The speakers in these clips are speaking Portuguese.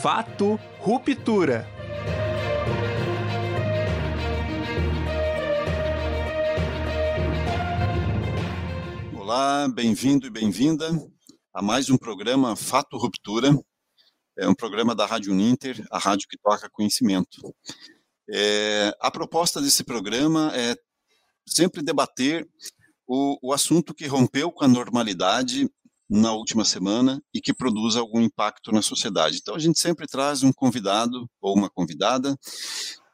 Fato Ruptura. Olá, bem-vindo e bem-vinda a mais um programa Fato Ruptura. É um programa da Rádio Ninter, a rádio que toca conhecimento. É, a proposta desse programa é sempre debater o, o assunto que rompeu com a normalidade na última semana e que produz algum impacto na sociedade. Então, a gente sempre traz um convidado ou uma convidada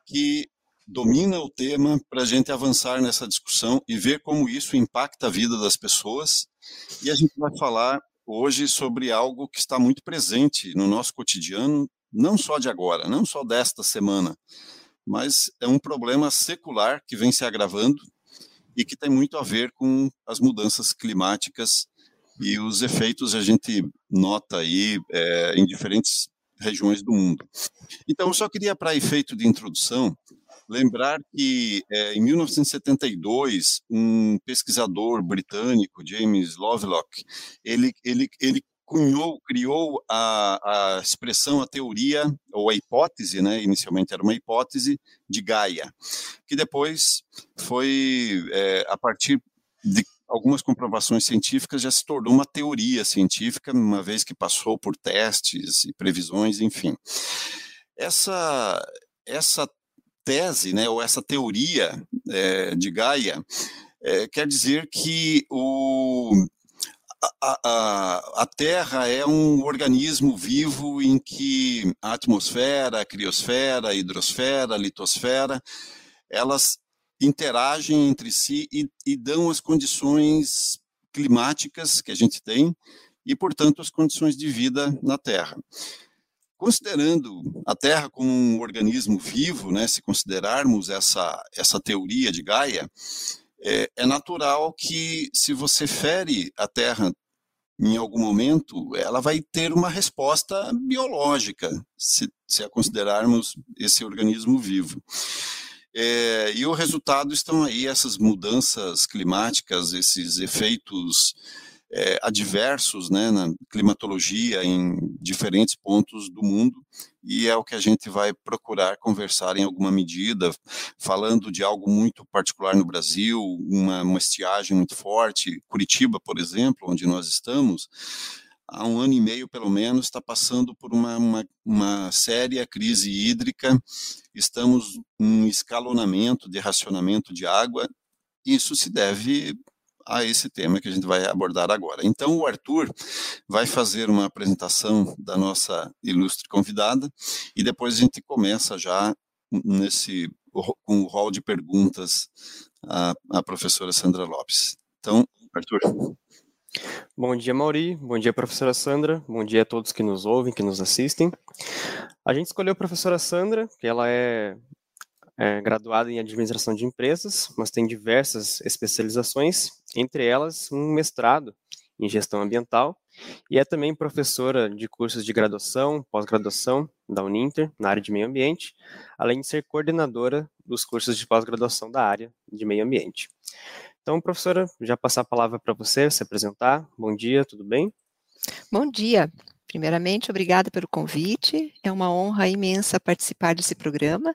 que domina o tema para a gente avançar nessa discussão e ver como isso impacta a vida das pessoas. E a gente vai falar hoje sobre algo que está muito presente no nosso cotidiano, não só de agora, não só desta semana, mas é um problema secular que vem se agravando e que tem muito a ver com as mudanças climáticas e os efeitos a gente nota aí é, em diferentes regiões do mundo. Então, eu só queria, para efeito de introdução, lembrar que é, em 1972 um pesquisador britânico, James Lovelock, ele, ele, ele cunhou, criou a, a expressão, a teoria, ou a hipótese, né, inicialmente era uma hipótese, de Gaia, que depois foi, é, a partir de algumas comprovações científicas, já se tornou uma teoria científica, uma vez que passou por testes e previsões, enfim. Essa, essa tese, né, ou essa teoria é, de Gaia, é, quer dizer que o, a, a, a, Terra é um organismo vivo em que a atmosfera, a criosfera, a hidrosfera, a litosfera, elas interagem entre si e, e dão as condições climáticas que a gente tem e, portanto, as condições de vida na Terra. Considerando a Terra como um organismo vivo, né, se considerarmos essa, essa teoria de Gaia, é, é natural que, se você fere a Terra em algum momento, ela vai ter uma resposta biológica, se, se a considerarmos esse organismo vivo. É, e o resultado estão aí essas mudanças climáticas, esses efeitos é, adversos né, na climatologia em diferentes pontos do mundo, e é o que a gente vai procurar conversar em alguma medida, falando de algo muito particular no Brasil, uma, uma estiagem muito forte, Curitiba, por exemplo, onde nós estamos, há um ano e meio, pelo menos, está passando por uma, uma, uma séria crise hídrica. Estamos em escalonamento de racionamento de água. Isso se deve a esse tema que a gente vai abordar agora. Então, o Arthur vai fazer uma apresentação da nossa ilustre convidada e depois a gente começa já nesse com o rol de perguntas à, à professora Sandra Lopes. Então, Arthur. Bom dia, Mauri. Bom dia, professora Sandra. Bom dia a todos que nos ouvem, que nos assistem. A gente escolheu a professora Sandra, que ela é, é graduada em administração de empresas, mas tem diversas especializações, entre elas um mestrado em gestão ambiental, e é também professora de cursos de graduação, pós-graduação da Uninter, na área de meio ambiente, além de ser coordenadora dos cursos de pós-graduação da área de meio ambiente. Então, professora, já passar a palavra para você se apresentar. Bom dia, tudo bem? Bom dia. Primeiramente, obrigada pelo convite. É uma honra imensa participar desse programa,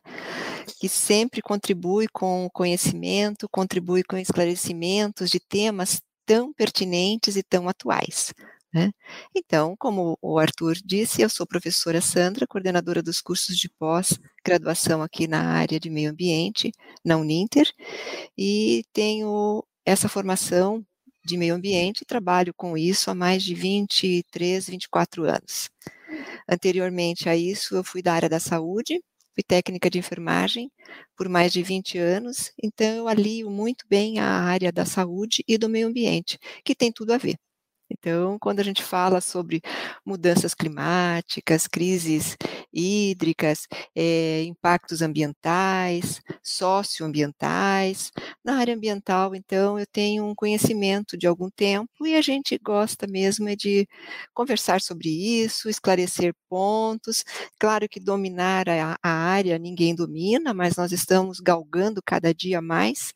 que sempre contribui com conhecimento, contribui com esclarecimentos de temas tão pertinentes e tão atuais. Né? Então, como o Arthur disse, eu sou professora Sandra, coordenadora dos cursos de pós-graduação aqui na área de meio ambiente, na Uninter, e tenho essa formação de meio ambiente trabalho com isso há mais de 23, 24 anos. Anteriormente a isso, eu fui da área da saúde, fui técnica de enfermagem por mais de 20 anos, então eu alio muito bem a área da saúde e do meio ambiente, que tem tudo a ver. Então, quando a gente fala sobre mudanças climáticas, crises hídricas, é, impactos ambientais, socioambientais, na área ambiental, então, eu tenho um conhecimento de algum tempo e a gente gosta mesmo é de conversar sobre isso, esclarecer pontos. Claro que dominar a, a área ninguém domina, mas nós estamos galgando cada dia mais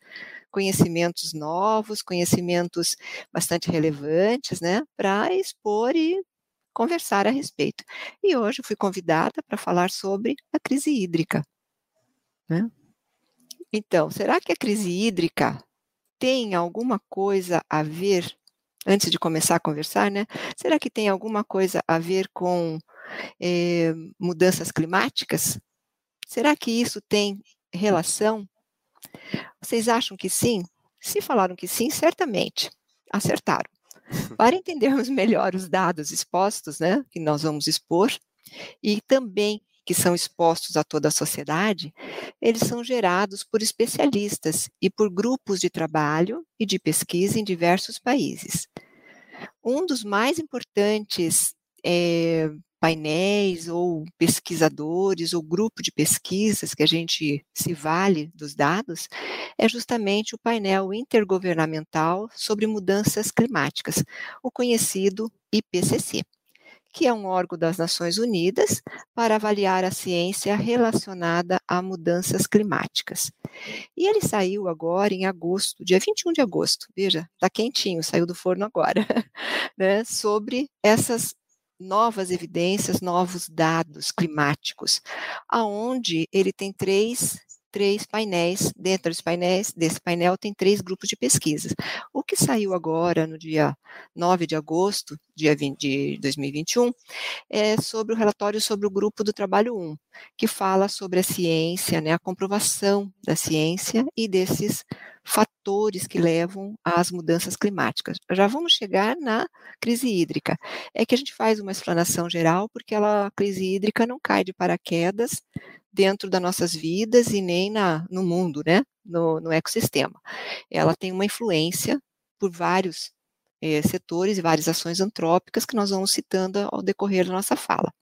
conhecimentos novos, conhecimentos bastante relevantes, né, para expor e conversar a respeito. E hoje fui convidada para falar sobre a crise hídrica. Né? Então, será que a crise hídrica tem alguma coisa a ver, antes de começar a conversar, né? Será que tem alguma coisa a ver com eh, mudanças climáticas? Será que isso tem relação? Vocês acham que sim? Se falaram que sim, certamente acertaram. Para entendermos melhor os dados expostos, né, que nós vamos expor, e também que são expostos a toda a sociedade, eles são gerados por especialistas e por grupos de trabalho e de pesquisa em diversos países. Um dos mais importantes é, painéis ou pesquisadores ou grupo de pesquisas que a gente se vale dos dados é justamente o painel intergovernamental sobre mudanças climáticas, o conhecido IPCC que é um órgão das Nações Unidas para avaliar a ciência relacionada a mudanças climáticas. E ele saiu agora em agosto, dia 21 de agosto, veja, está quentinho, saiu do forno agora, né, sobre essas novas evidências, novos dados climáticos, aonde ele tem três três painéis, dentro dos painéis, desse painel tem três grupos de pesquisas. O que saiu agora, no dia 9 de agosto, dia 20 de 2021, é sobre o relatório sobre o grupo do trabalho 1, que fala sobre a ciência, né, a comprovação da ciência e desses fatores que levam às mudanças climáticas. Já vamos chegar na crise hídrica. É que a gente faz uma explanação geral, porque ela, a crise hídrica não cai de paraquedas dentro das nossas vidas e nem na, no mundo, né, no, no ecossistema. Ela tem uma influência por vários é, setores e várias ações antrópicas que nós vamos citando ao decorrer da nossa fala.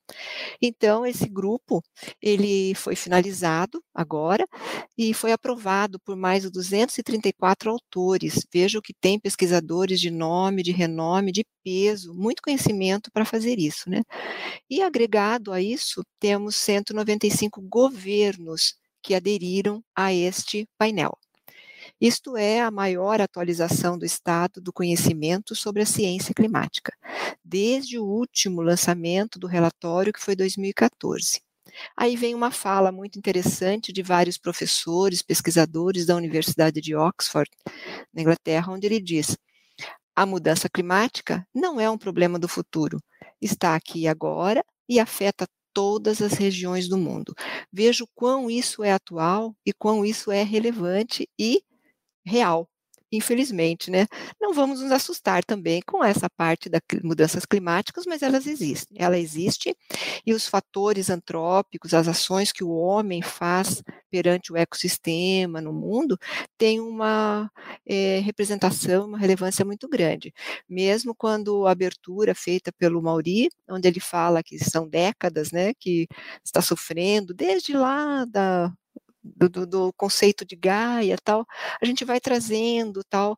Então, esse grupo, ele foi finalizado agora e foi aprovado por mais de 234 autores. Vejo que tem pesquisadores de nome, de renome, de peso, muito conhecimento para fazer isso, né? E agregado a isso, temos 195 governos que aderiram a este painel. Isto é a maior atualização do estado do conhecimento sobre a ciência climática, desde o último lançamento do relatório, que foi 2014. Aí vem uma fala muito interessante de vários professores, pesquisadores da Universidade de Oxford, na Inglaterra, onde ele diz: a mudança climática não é um problema do futuro, está aqui agora e afeta todas as regiões do mundo. Vejo quão isso é atual e quão isso é relevante e real, infelizmente, né? Não vamos nos assustar também com essa parte das mudanças climáticas, mas elas existem. Ela existe e os fatores antrópicos, as ações que o homem faz perante o ecossistema no mundo, têm uma é, representação, uma relevância muito grande. Mesmo quando a abertura feita pelo Mauri, onde ele fala que são décadas, né, que está sofrendo desde lá da do, do, do conceito de Gaia tal, a gente vai trazendo tal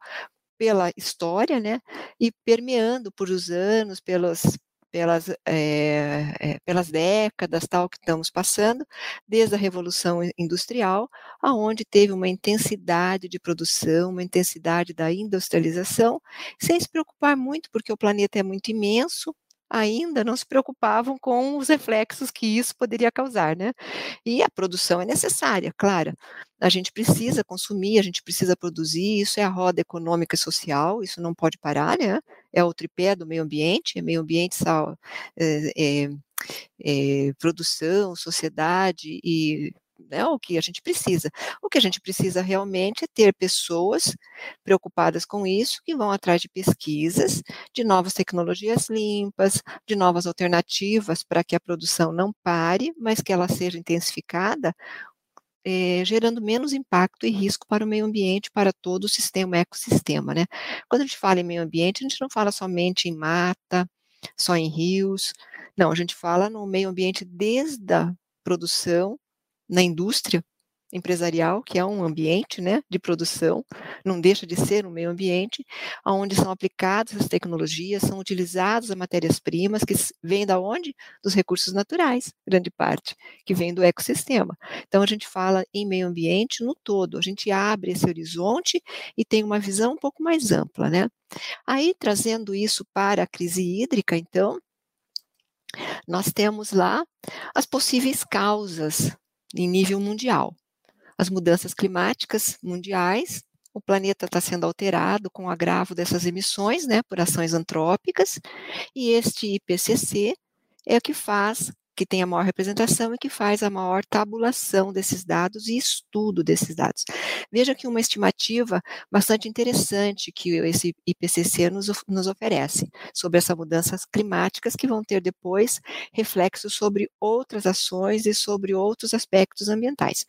pela história, né, e permeando por os anos, pelas, pelas, é, é, pelas décadas tal que estamos passando, desde a Revolução Industrial, aonde teve uma intensidade de produção, uma intensidade da industrialização, sem se preocupar muito, porque o planeta é muito imenso, ainda não se preocupavam com os reflexos que isso poderia causar, né? E a produção é necessária, claro. A gente precisa consumir, a gente precisa produzir, isso é a roda econômica e social, isso não pode parar, né? É o tripé do meio ambiente, é meio ambiente, sal, é, é, é, produção, sociedade e né, o que a gente precisa. O que a gente precisa realmente é ter pessoas preocupadas com isso, que vão atrás de pesquisas, de novas tecnologias limpas, de novas alternativas para que a produção não pare, mas que ela seja intensificada, é, gerando menos impacto e risco para o meio ambiente, para todo o sistema, ecossistema, né? Quando a gente fala em meio ambiente, a gente não fala somente em mata, só em rios, não, a gente fala no meio ambiente desde a produção na indústria empresarial, que é um ambiente né, de produção, não deixa de ser um meio ambiente, onde são aplicadas as tecnologias, são utilizadas as matérias-primas, que vêm da onde? Dos recursos naturais, grande parte, que vem do ecossistema. Então, a gente fala em meio ambiente no todo, a gente abre esse horizonte e tem uma visão um pouco mais ampla, né? Aí, trazendo isso para a crise hídrica, então, nós temos lá as possíveis causas em nível mundial. As mudanças climáticas mundiais, o planeta está sendo alterado com o agravo dessas emissões, né, por ações antrópicas, e este IPCC é o que faz que tem a maior representação e que faz a maior tabulação desses dados e estudo desses dados. Veja que uma estimativa bastante interessante que esse IPCC nos, nos oferece sobre essas mudanças climáticas que vão ter depois reflexos sobre outras ações e sobre outros aspectos ambientais.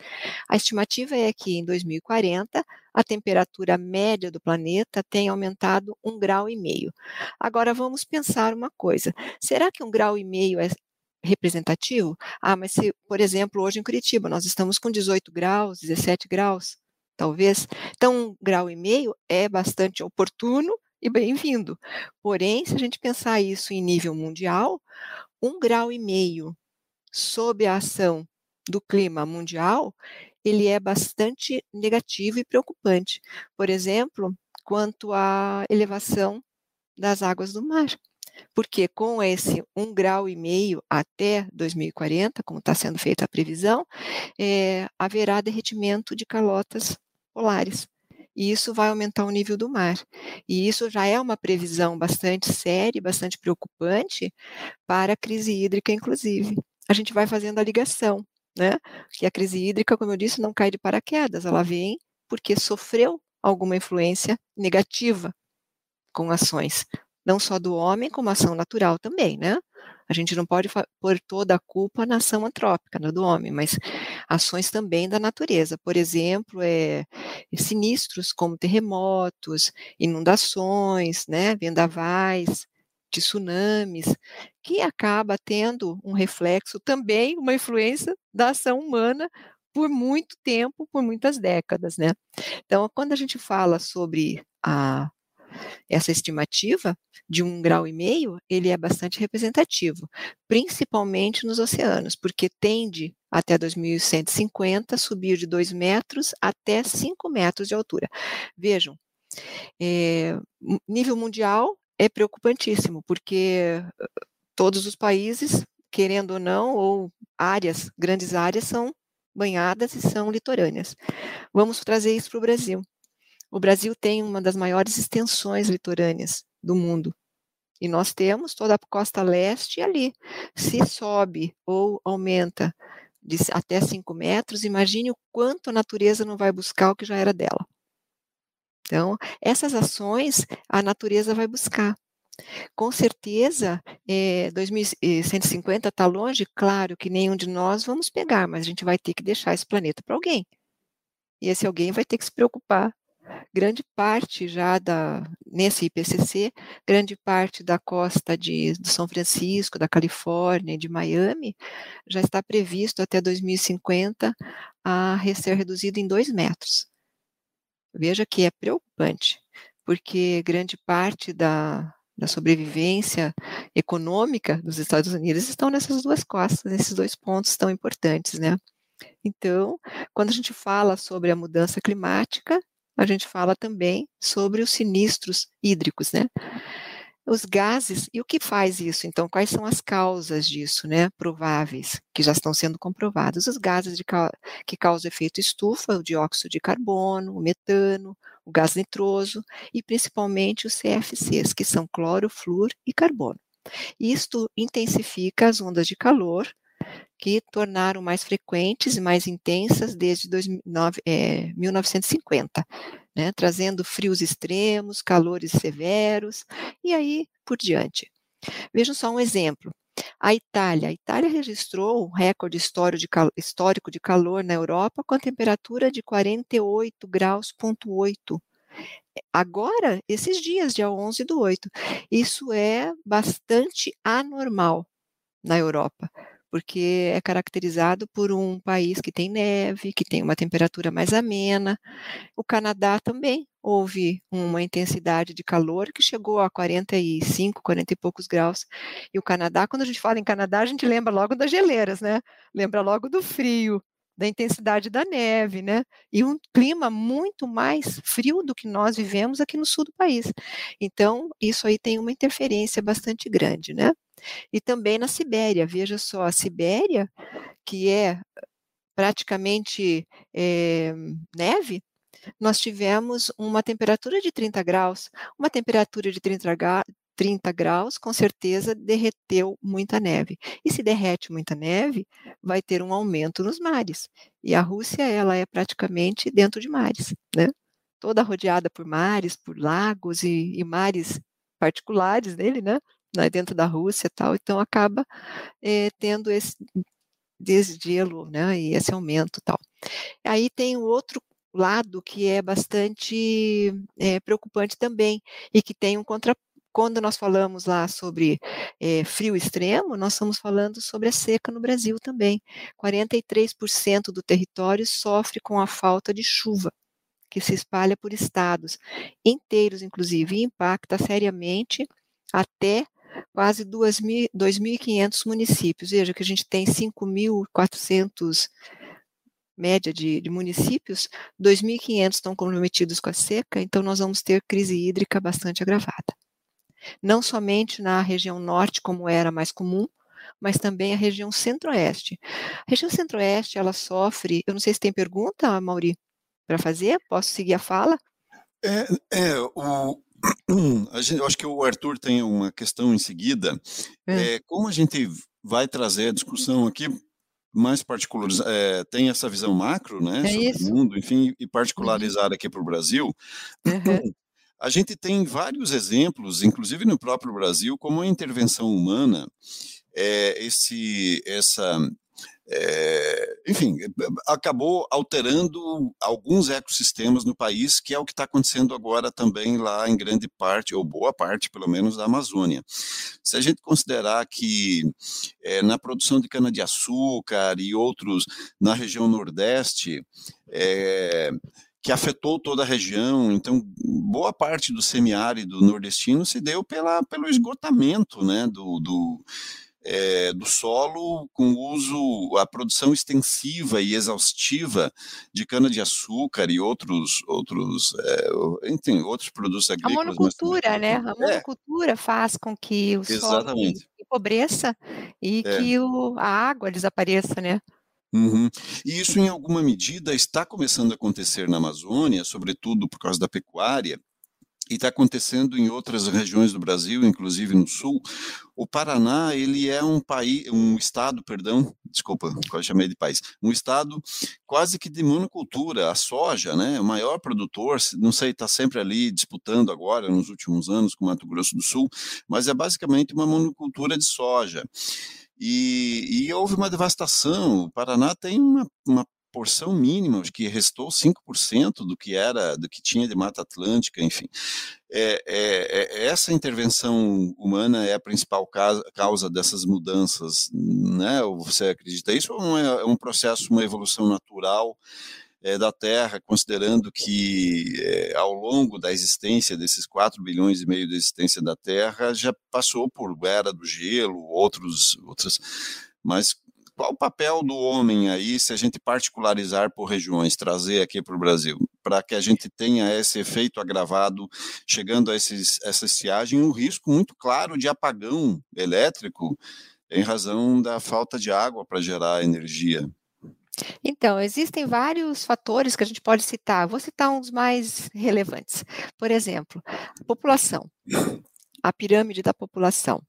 A estimativa é que em 2040 a temperatura média do planeta tem aumentado um grau e meio. Agora vamos pensar uma coisa: será que um grau e meio é representativo? Ah, mas se, por exemplo, hoje em Curitiba nós estamos com 18 graus, 17 graus, talvez. Então, um grau e meio é bastante oportuno e bem-vindo. Porém, se a gente pensar isso em nível mundial, um grau e meio sob a ação do clima mundial, ele é bastante negativo e preocupante. Por exemplo, quanto à elevação das águas do mar porque com esse um grau e meio até 2040, como está sendo feita a previsão, é, haverá derretimento de calotas polares. E isso vai aumentar o nível do mar. E isso já é uma previsão bastante séria, bastante preocupante para a crise hídrica, inclusive. A gente vai fazendo a ligação, né? Que a crise hídrica, como eu disse, não cai de paraquedas, ela vem porque sofreu alguma influência negativa com ações não só do homem, como ação natural também, né? A gente não pode pôr toda a culpa na ação antrópica, do homem, mas ações também da natureza. Por exemplo, é, sinistros como terremotos, inundações, né, vendavais, tsunamis, que acaba tendo um reflexo também, uma influência da ação humana por muito tempo, por muitas décadas, né? Então, quando a gente fala sobre a essa estimativa de um grau e meio, ele é bastante representativo, principalmente nos oceanos, porque tende até 2150 subir de 2 metros até 5 metros de altura. Vejam, é, nível mundial é preocupantíssimo, porque todos os países, querendo ou não, ou áreas, grandes áreas, são banhadas e são litorâneas. Vamos trazer isso para o Brasil. O Brasil tem uma das maiores extensões litorâneas do mundo. E nós temos toda a costa leste ali. Se sobe ou aumenta de até 5 metros, imagine o quanto a natureza não vai buscar o que já era dela. Então, essas ações a natureza vai buscar. Com certeza, é, 2150 está longe, claro que nenhum de nós vamos pegar, mas a gente vai ter que deixar esse planeta para alguém. E esse alguém vai ter que se preocupar grande parte já da nesse IPCC, grande parte da costa de, São Francisco, da Califórnia de Miami já está previsto até 2050 a ser reduzido em dois metros. Veja que é preocupante, porque grande parte da, da sobrevivência econômica dos Estados Unidos estão nessas duas costas, nesses dois pontos tão importantes, né? Então, quando a gente fala sobre a mudança climática, a gente fala também sobre os sinistros hídricos, né? Os gases, e o que faz isso? Então, quais são as causas disso, né? Prováveis, que já estão sendo comprovados. Os gases de, que causam efeito estufa, o dióxido de carbono, o metano, o gás nitroso e principalmente os CFCs, que são cloro, flúor e carbono. Isto intensifica as ondas de calor, que tornaram mais frequentes e mais intensas desde 2009, é, 1950, né, trazendo frios extremos, calores severos e aí por diante. Vejam só um exemplo. A Itália. A Itália registrou um recorde histórico de calor na Europa com a temperatura de 48 graus, ponto 8. Agora, esses dias, dia 11 do 8. Isso é bastante anormal na Europa porque é caracterizado por um país que tem neve, que tem uma temperatura mais amena. O Canadá também houve uma intensidade de calor que chegou a 45, 40 e poucos graus. E o Canadá, quando a gente fala em Canadá, a gente lembra logo das geleiras, né? Lembra logo do frio, da intensidade da neve, né? E um clima muito mais frio do que nós vivemos aqui no sul do país. Então, isso aí tem uma interferência bastante grande, né? E também na Sibéria, veja só, a Sibéria, que é praticamente é, neve, nós tivemos uma temperatura de 30 graus. Uma temperatura de 30, 30 graus, com certeza derreteu muita neve. E se derrete muita neve, vai ter um aumento nos mares. E a Rússia, ela é praticamente dentro de mares, né? Toda rodeada por mares, por lagos e, e mares particulares dele, né? Dentro da Rússia e tal. Então, acaba é, tendo esse desgelo, né? E esse aumento tal. Aí tem o outro lado que é bastante é, preocupante também e que tem um contra quando nós falamos lá sobre é, frio extremo, nós estamos falando sobre a seca no Brasil também. 43% do território sofre com a falta de chuva, que se espalha por estados inteiros, inclusive, e impacta seriamente até quase 2.500 municípios. Veja que a gente tem 5.400 média de, de municípios, 2.500 estão comprometidos com a seca, então nós vamos ter crise hídrica bastante agravada. Não somente na região norte, como era mais comum, mas também a região centro-oeste. A região centro-oeste, ela sofre, eu não sei se tem pergunta, Mauri, para fazer, posso seguir a fala? É, é o, gente, eu acho que o Arthur tem uma questão em seguida. É. É, como a gente vai trazer a discussão aqui mais particulares, é, tem essa visão macro, né, é sobre o mundo, enfim, e particularizar uhum. aqui para o Brasil. Uhum. A gente tem vários exemplos, inclusive no próprio Brasil, como a intervenção humana, é, esse, essa é, enfim, acabou alterando alguns ecossistemas no país, que é o que está acontecendo agora também lá em grande parte, ou boa parte, pelo menos, da Amazônia. Se a gente considerar que é, na produção de cana-de-açúcar e outros na região Nordeste, é, que afetou toda a região. Então, boa parte do semiárido nordestino se deu pela, pelo esgotamento né, do, do, é, do solo com uso, a produção extensiva e exaustiva de cana-de-açúcar e outros, outros, é, enfim, outros produtos agrícolas. A monocultura, né? A é. monocultura é. faz com que o Exatamente. solo empobreça e é. que o, a água desapareça, né? Uhum. E isso, em alguma medida, está começando a acontecer na Amazônia, sobretudo por causa da pecuária, e está acontecendo em outras regiões do Brasil, inclusive no sul. O Paraná, ele é um país, um estado, perdão, desculpa, quase chamei de país, um estado quase que de monocultura, a soja, né, o maior produtor, não sei, está sempre ali disputando agora, nos últimos anos, com Mato Grosso do Sul, mas é basicamente uma monocultura de soja. E, e houve uma devastação, o Paraná tem uma, uma porção mínima, que restou 5% do que era, do que tinha de Mata Atlântica, enfim. É, é, é, essa intervenção humana é a principal causa, causa dessas mudanças, né? Você acredita isso ou é, é um processo, uma evolução natural é, da Terra, considerando que é, ao longo da existência desses 4 bilhões e meio de existência da Terra já passou por era do gelo, outros, outras, mas qual o papel do homem aí, se a gente particularizar por regiões, trazer aqui para o Brasil, para que a gente tenha esse efeito agravado, chegando a esses, essa estiagem, um risco muito claro de apagão elétrico em razão da falta de água para gerar energia? Então, existem vários fatores que a gente pode citar. Vou citar uns mais relevantes. Por exemplo, a população, a pirâmide da população.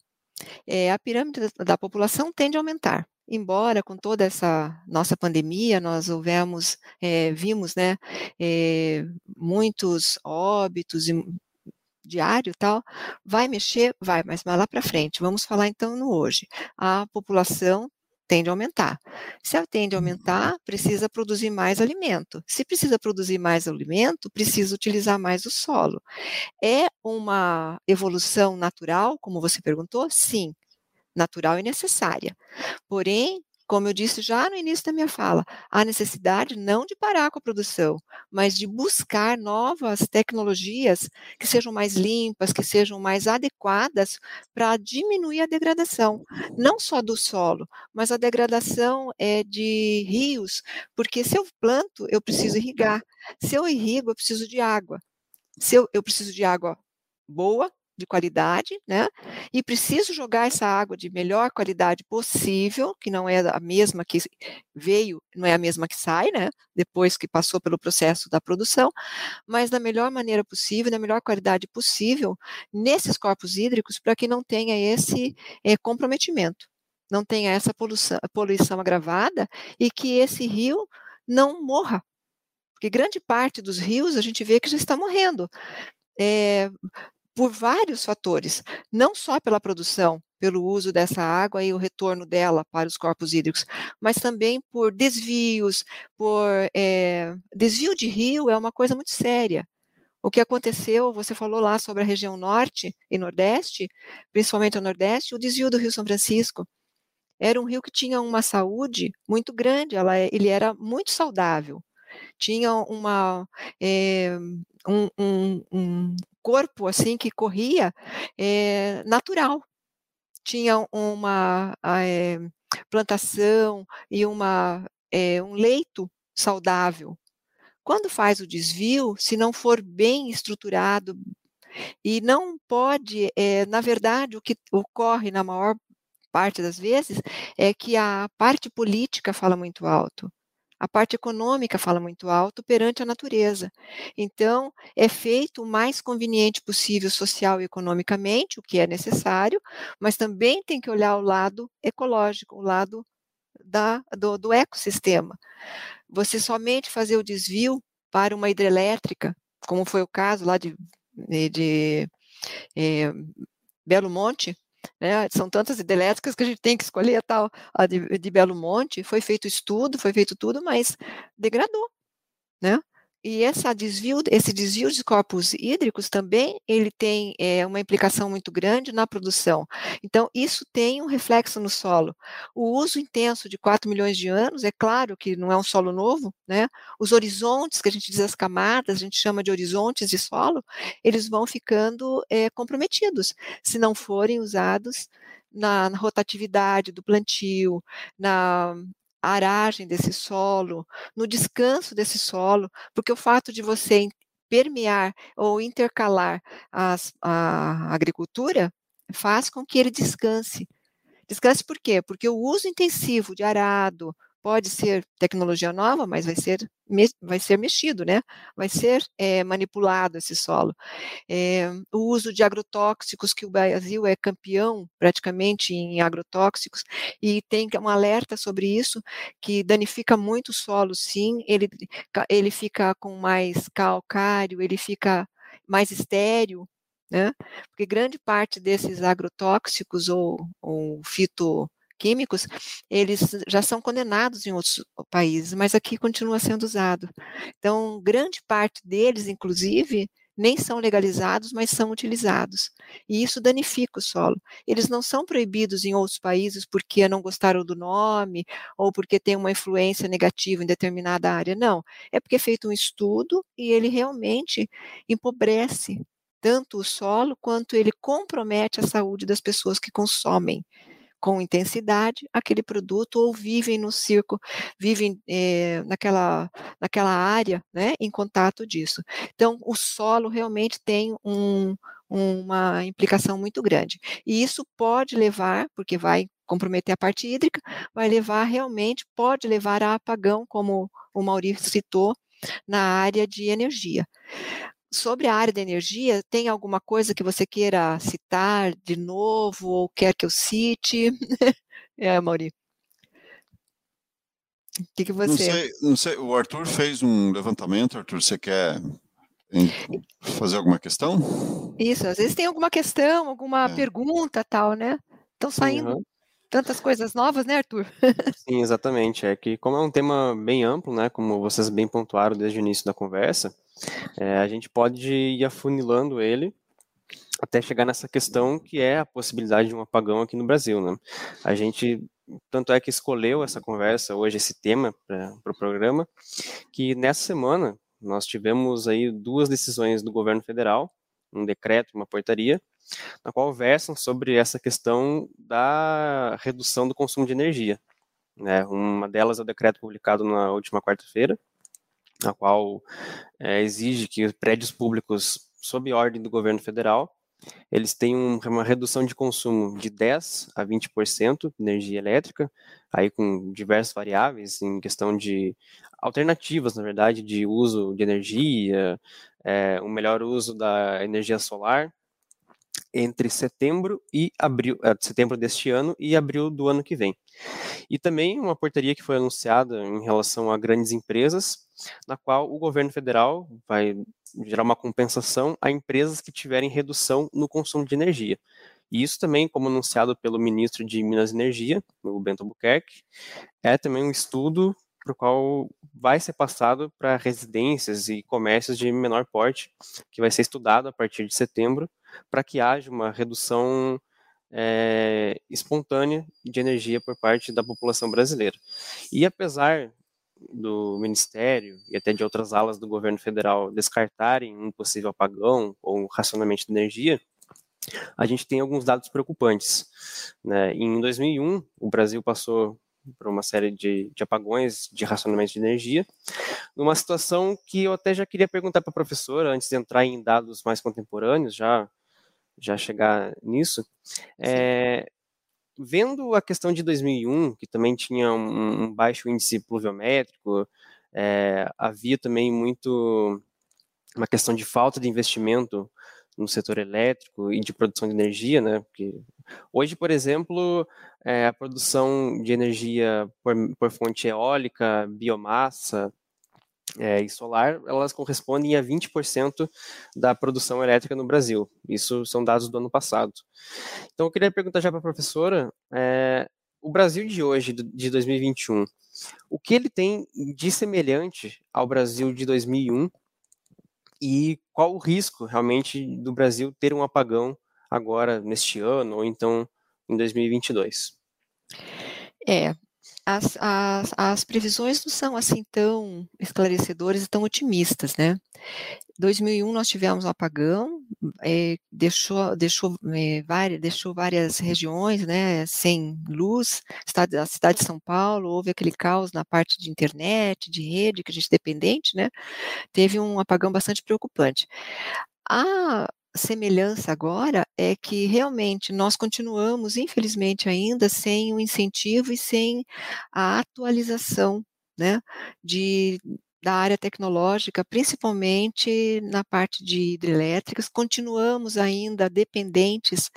É, a pirâmide da, da população tende a aumentar embora com toda essa nossa pandemia nós houvemos, é, vimos, né, é, muitos óbitos e diário tal, vai mexer, vai, mas vai lá para frente. Vamos falar então no hoje. A população tende a aumentar. Se ela tende a aumentar, precisa produzir mais alimento. Se precisa produzir mais alimento, precisa utilizar mais o solo. É uma evolução natural, como você perguntou? Sim natural e necessária. Porém, como eu disse já no início da minha fala, há necessidade não de parar com a produção, mas de buscar novas tecnologias que sejam mais limpas, que sejam mais adequadas para diminuir a degradação, não só do solo, mas a degradação é de rios, porque se eu planto, eu preciso irrigar. Se eu irrigo, eu preciso de água. Se eu, eu preciso de água boa, de qualidade, né? E preciso jogar essa água de melhor qualidade possível, que não é a mesma que veio, não é a mesma que sai, né? Depois que passou pelo processo da produção, mas da melhor maneira possível, da melhor qualidade possível, nesses corpos hídricos, para que não tenha esse é, comprometimento, não tenha essa poluição, poluição agravada e que esse rio não morra porque grande parte dos rios a gente vê que já está morrendo. É, por vários fatores, não só pela produção, pelo uso dessa água e o retorno dela para os corpos hídricos, mas também por desvios, por é, desvio de rio é uma coisa muito séria. O que aconteceu, você falou lá sobre a região norte e nordeste, principalmente o nordeste, o desvio do Rio São Francisco. Era um rio que tinha uma saúde muito grande, ela, é, ele era muito saudável tinha uma é, um, um, um, corpo assim que corria é, natural. Tinha uma é, plantação e uma um leito saudável. Quando faz o desvio se não for bem estruturado e não pode na verdade o que ocorre na maior parte das vezes é que a parte política fala muito alto a parte econômica fala muito alto perante a natureza. Então, é feito o mais conveniente possível social e economicamente, o que é necessário, mas também tem que olhar o lado ecológico, o lado da, do, do ecossistema. Você somente fazer o desvio para uma hidrelétrica, como foi o caso lá de, de, de é, Belo Monte, né? São tantas hidrelétricas que a gente tem que escolher a tal a de, de Belo Monte. Foi feito estudo, foi feito tudo, mas degradou, né? E essa desvio, esse desvio de corpos hídricos também ele tem é, uma implicação muito grande na produção. Então, isso tem um reflexo no solo. O uso intenso de 4 milhões de anos, é claro que não é um solo novo, né? Os horizontes, que a gente diz as camadas, a gente chama de horizontes de solo, eles vão ficando é, comprometidos se não forem usados na, na, rotatividade do plantio, na aragem desse solo, no descanso desse solo, porque o fato de você permear ou intercalar as, a agricultura faz com que ele descanse. Descanse por quê? Porque o uso intensivo de arado, pode ser tecnologia nova, mas vai ser, vai ser mexido, né? Vai ser é, manipulado esse solo. É, o uso de agrotóxicos, que o Brasil é campeão praticamente em agrotóxicos, e tem um alerta sobre isso, que danifica muito o solo, sim, ele, ele fica com mais calcário, ele fica mais estéreo, né? Porque grande parte desses agrotóxicos ou, ou fito químicos, eles já são condenados em outros países, mas aqui continua sendo usado. Então, grande parte deles, inclusive, nem são legalizados, mas são utilizados. E isso danifica o solo. Eles não são proibidos em outros países porque não gostaram do nome ou porque tem uma influência negativa em determinada área. Não. É porque é feito um estudo e ele realmente empobrece tanto o solo quanto ele compromete a saúde das pessoas que consomem com intensidade aquele produto ou vivem no circo, vivem é, naquela, naquela área, né, em contato disso. Então, o solo realmente tem um, uma implicação muito grande. E isso pode levar, porque vai comprometer a parte hídrica, vai levar realmente, pode levar a apagão, como o Maurício citou, na área de energia sobre a área da energia, tem alguma coisa que você queira citar de novo ou quer que eu cite? é, Mauri. O que, que você. Não sei, não sei, o Arthur fez um levantamento, Arthur, você quer fazer alguma questão? Isso, às vezes tem alguma questão, alguma é. pergunta tal, né? Estão saindo uhum. tantas coisas novas, né, Arthur? Sim, exatamente. É que como é um tema bem amplo, né, como vocês bem pontuaram desde o início da conversa, é, a gente pode ir afunilando ele até chegar nessa questão que é a possibilidade de um apagão aqui no Brasil, né? A gente tanto é que escolheu essa conversa hoje esse tema para o pro programa, que nessa semana nós tivemos aí duas decisões do governo federal, um decreto, uma portaria, na qual versam sobre essa questão da redução do consumo de energia. Né? Uma delas é o decreto publicado na última quarta-feira, a qual é, exige que prédios públicos sob ordem do governo federal eles um, uma redução de consumo de 10 a 20% de energia elétrica, aí com diversas variáveis em questão de alternativas, na verdade, de uso de energia, é, um melhor uso da energia solar, entre setembro e abril, é, setembro deste ano e abril do ano que vem. E também uma portaria que foi anunciada em relação a grandes empresas, na qual o governo federal vai gerar uma compensação a empresas que tiverem redução no consumo de energia. E isso também, como anunciado pelo ministro de Minas e Energia, o Bento Albuquerque, é também um estudo para o qual vai ser passado para residências e comércios de menor porte, que vai ser estudado a partir de setembro, para que haja uma redução é, espontânea de energia por parte da população brasileira. E apesar do Ministério e até de outras alas do governo federal descartarem um possível apagão ou um racionamento de energia, a gente tem alguns dados preocupantes. Né? Em 2001, o Brasil passou por uma série de, de, apagões de racionamento de energia, numa situação que eu até já queria perguntar para a professora, antes de entrar em dados mais contemporâneos, já, já chegar nisso, é, vendo a questão de 2001, que também tinha um, um baixo índice pluviométrico, é, havia também muito uma questão de falta de investimento no setor elétrico e de produção de energia, né? Porque hoje, por exemplo, é, a produção de energia por, por fonte eólica, biomassa, é, e solar, elas correspondem a 20% da produção elétrica no Brasil. Isso são dados do ano passado. Então, eu queria perguntar já para a professora, é, o Brasil de hoje, de 2021, o que ele tem de semelhante ao Brasil de 2001 e qual o risco realmente do Brasil ter um apagão agora, neste ano, ou então em 2022? É, as, as, as previsões não são assim tão esclarecedoras e tão otimistas, né? 2001 nós tivemos um apagão, é, deixou, deixou, é, várias, deixou várias regiões né, sem luz, a cidade de São Paulo, houve aquele caos na parte de internet, de rede, que a gente é dependente, né, teve um apagão bastante preocupante. A, semelhança agora é que realmente nós continuamos, infelizmente ainda, sem o incentivo e sem a atualização né, de, da área tecnológica, principalmente na parte de hidrelétricas, continuamos ainda dependentes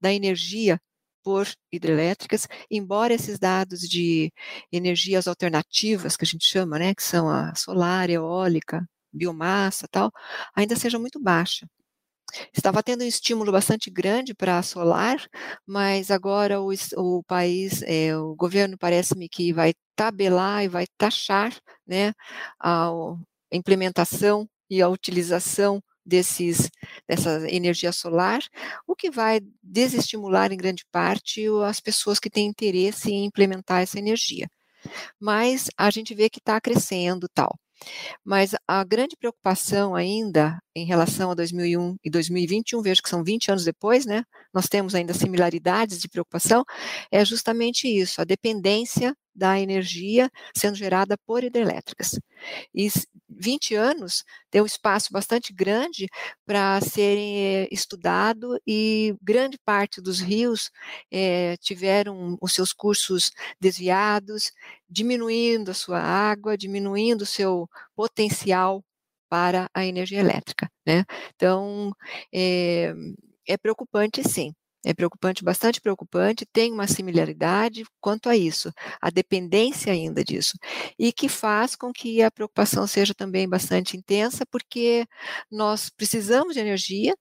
da energia por hidrelétricas, embora esses dados de energias alternativas, que a gente chama, né, que são a solar, eólica, biomassa tal, ainda seja muito baixa. Estava tendo um estímulo bastante grande para a solar, mas agora o, o país, é, o governo parece-me que vai tabelar e vai taxar né, a, implementação e a utilização desses, dessa energia solar, o que vai desestimular em grande parte as pessoas que têm interesse em implementar essa energia. Mas a gente vê que está crescendo tal. Mas a grande preocupação ainda em relação a 2001 e 2021, vejo que são 20 anos depois, né? Nós temos ainda similaridades de preocupação, é justamente isso, a dependência da energia sendo gerada por hidrelétricas. E 20 anos tem um espaço bastante grande para serem eh, estudado e grande parte dos rios é, tiveram os seus cursos desviados, diminuindo a sua água, diminuindo o seu potencial para a energia elétrica. Né? Então, é, é preocupante sim. É preocupante, bastante preocupante, tem uma similaridade quanto a isso, a dependência ainda disso, e que faz com que a preocupação seja também bastante intensa, porque nós precisamos de energia,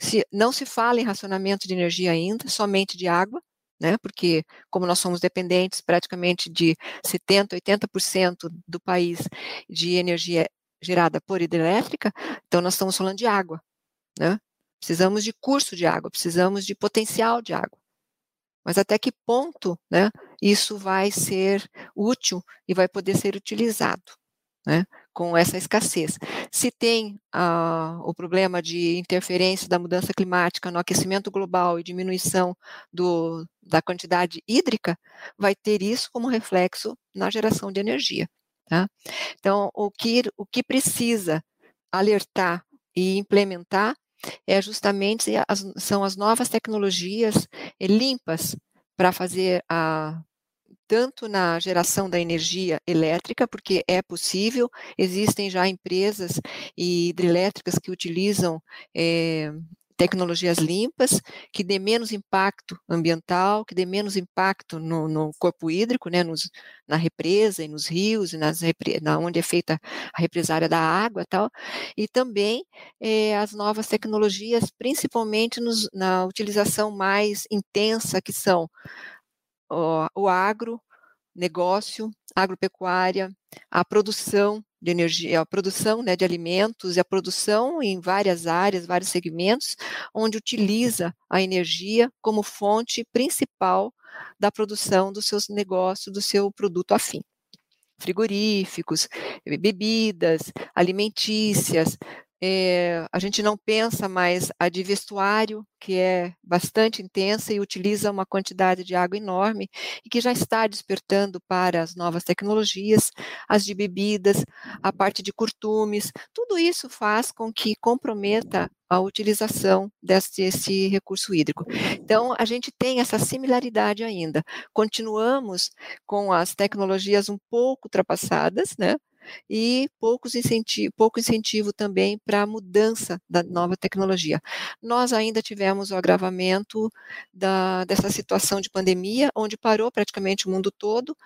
se, não se fala em racionamento de energia ainda, somente de água, né, porque como nós somos dependentes praticamente de 70%, 80% do país de energia gerada por hidrelétrica, então nós estamos falando de água, né? Precisamos de curso de água, precisamos de potencial de água. Mas até que ponto né, isso vai ser útil e vai poder ser utilizado né, com essa escassez? Se tem ah, o problema de interferência da mudança climática no aquecimento global e diminuição do, da quantidade hídrica, vai ter isso como reflexo na geração de energia. Tá? Então, o que, o que precisa alertar e implementar é justamente as, são as novas tecnologias é, limpas para fazer a tanto na geração da energia elétrica, porque é possível, existem já empresas hidrelétricas que utilizam é, tecnologias limpas, que dê menos impacto ambiental, que dê menos impacto no, no corpo hídrico, né, nos, na represa e nos rios, e nas na onde é feita a represária da água tal, e também é, as novas tecnologias, principalmente nos, na utilização mais intensa, que são o, o agro, negócio, agropecuária, a produção de energia, a produção né, de alimentos e a produção em várias áreas, vários segmentos, onde utiliza a energia como fonte principal da produção dos seus negócios, do seu produto afim. Frigoríficos, bebidas, alimentícias, é, a gente não pensa mais a de vestuário, que é bastante intensa e utiliza uma quantidade de água enorme e que já está despertando para as novas tecnologias, as de bebidas, a parte de curtumes, tudo isso faz com que comprometa a utilização desse, desse recurso hídrico. Então, a gente tem essa similaridade ainda. Continuamos com as tecnologias um pouco ultrapassadas, né? E poucos incentivo, pouco incentivo também para a mudança da nova tecnologia. Nós ainda tivemos o agravamento da, dessa situação de pandemia, onde parou praticamente o mundo todo,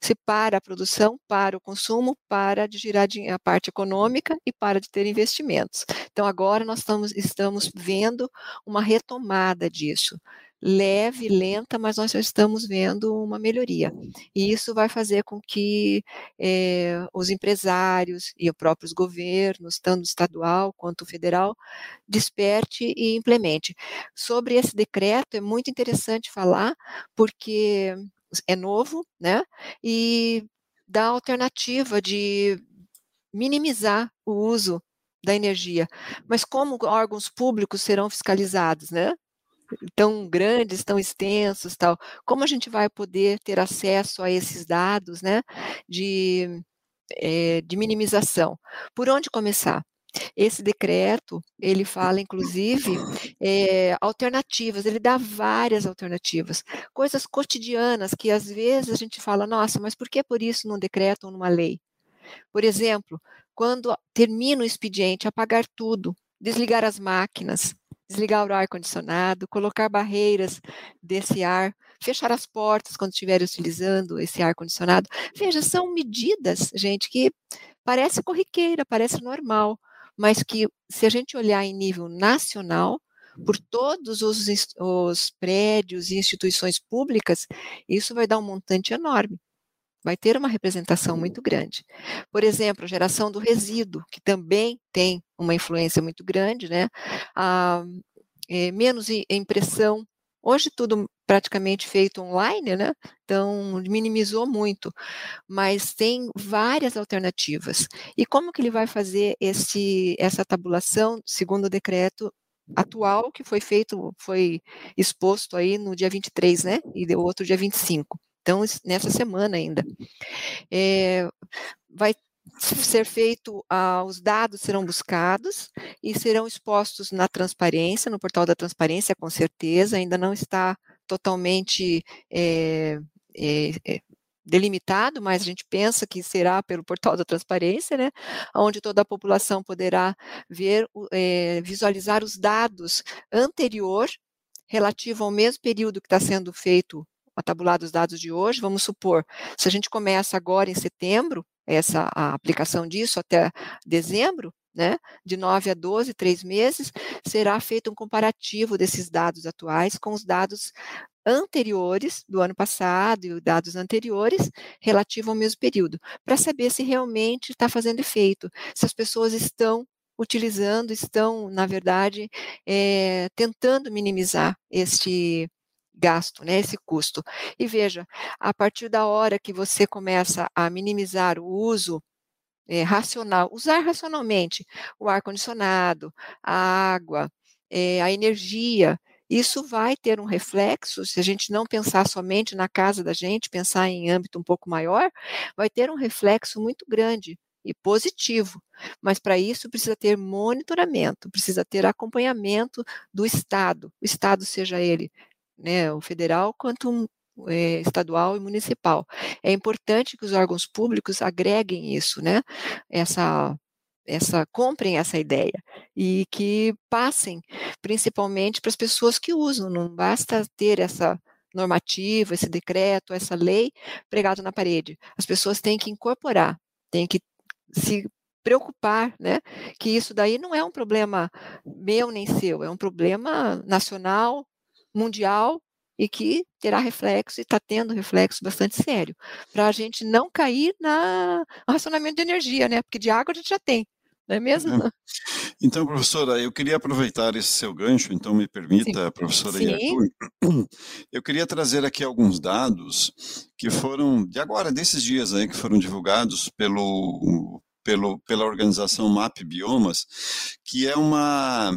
se para a produção, para o consumo, para de girar a parte econômica e para de ter investimentos. Então, agora nós estamos, estamos vendo uma retomada disso leve, lenta, mas nós já estamos vendo uma melhoria. E isso vai fazer com que é, os empresários e os próprios governos, tanto estadual quanto federal, desperte e implemente. Sobre esse decreto, é muito interessante falar, porque é novo, né? E dá alternativa de minimizar o uso da energia. Mas como órgãos públicos serão fiscalizados, né? Tão grandes, tão extensos, tal. Como a gente vai poder ter acesso a esses dados, né, de, é, de minimização? Por onde começar? Esse decreto, ele fala, inclusive, é, alternativas, ele dá várias alternativas, coisas cotidianas que às vezes a gente fala, nossa, mas por que por isso num decreto ou numa lei? Por exemplo, quando termina o expediente, apagar tudo, desligar as máquinas, desligar o ar-condicionado, colocar barreiras desse ar, fechar as portas quando estiver utilizando esse ar-condicionado. Veja, são medidas, gente, que parece corriqueira, parece normal, mas que se a gente olhar em nível nacional, por todos os, os prédios e instituições públicas, isso vai dar um montante enorme vai ter uma representação muito grande. Por exemplo, a geração do resíduo, que também tem uma influência muito grande, né? A, é, menos impressão. Hoje tudo praticamente feito online, né? Então minimizou muito, mas tem várias alternativas. E como que ele vai fazer esse, essa tabulação, segundo o decreto atual que foi feito, foi exposto aí no dia 23, né? E deu outro dia 25. Então, nessa semana ainda. É, vai ser feito, ah, os dados serão buscados e serão expostos na transparência, no portal da transparência, com certeza, ainda não está totalmente é, é, delimitado, mas a gente pensa que será pelo portal da transparência, né, onde toda a população poderá ver, é, visualizar os dados anterior relativo ao mesmo período que está sendo feito a tabular dos dados de hoje, vamos supor, se a gente começa agora em setembro, essa a aplicação disso até dezembro, né, de 9 a 12, três meses, será feito um comparativo desses dados atuais com os dados anteriores do ano passado e os dados anteriores relativo ao mesmo período, para saber se realmente está fazendo efeito, se as pessoas estão utilizando, estão, na verdade, é, tentando minimizar este gasto, né, esse custo. E veja, a partir da hora que você começa a minimizar o uso é, racional, usar racionalmente o ar-condicionado, a água, é, a energia, isso vai ter um reflexo, se a gente não pensar somente na casa da gente, pensar em âmbito um pouco maior, vai ter um reflexo muito grande e positivo, mas para isso precisa ter monitoramento, precisa ter acompanhamento do Estado, o Estado seja ele né, o federal quanto é, estadual e municipal. É importante que os órgãos públicos agreguem isso, né, essa essa comprem essa ideia e que passem principalmente para as pessoas que usam, não basta ter essa normativa, esse decreto, essa lei pregado na parede. As pessoas têm que incorporar, têm que se preocupar, né, que isso daí não é um problema meu nem seu, é um problema nacional, mundial e que terá reflexo e está tendo reflexo bastante sério, para a gente não cair na, no racionamento de energia, né, porque de água a gente já tem, não é mesmo? É. Então, professora, eu queria aproveitar esse seu gancho, então me permita, Sim. professora Sim. eu queria trazer aqui alguns dados que foram, de agora, desses dias aí, que foram divulgados pelo, pelo, pela organização MAP Biomas, que é uma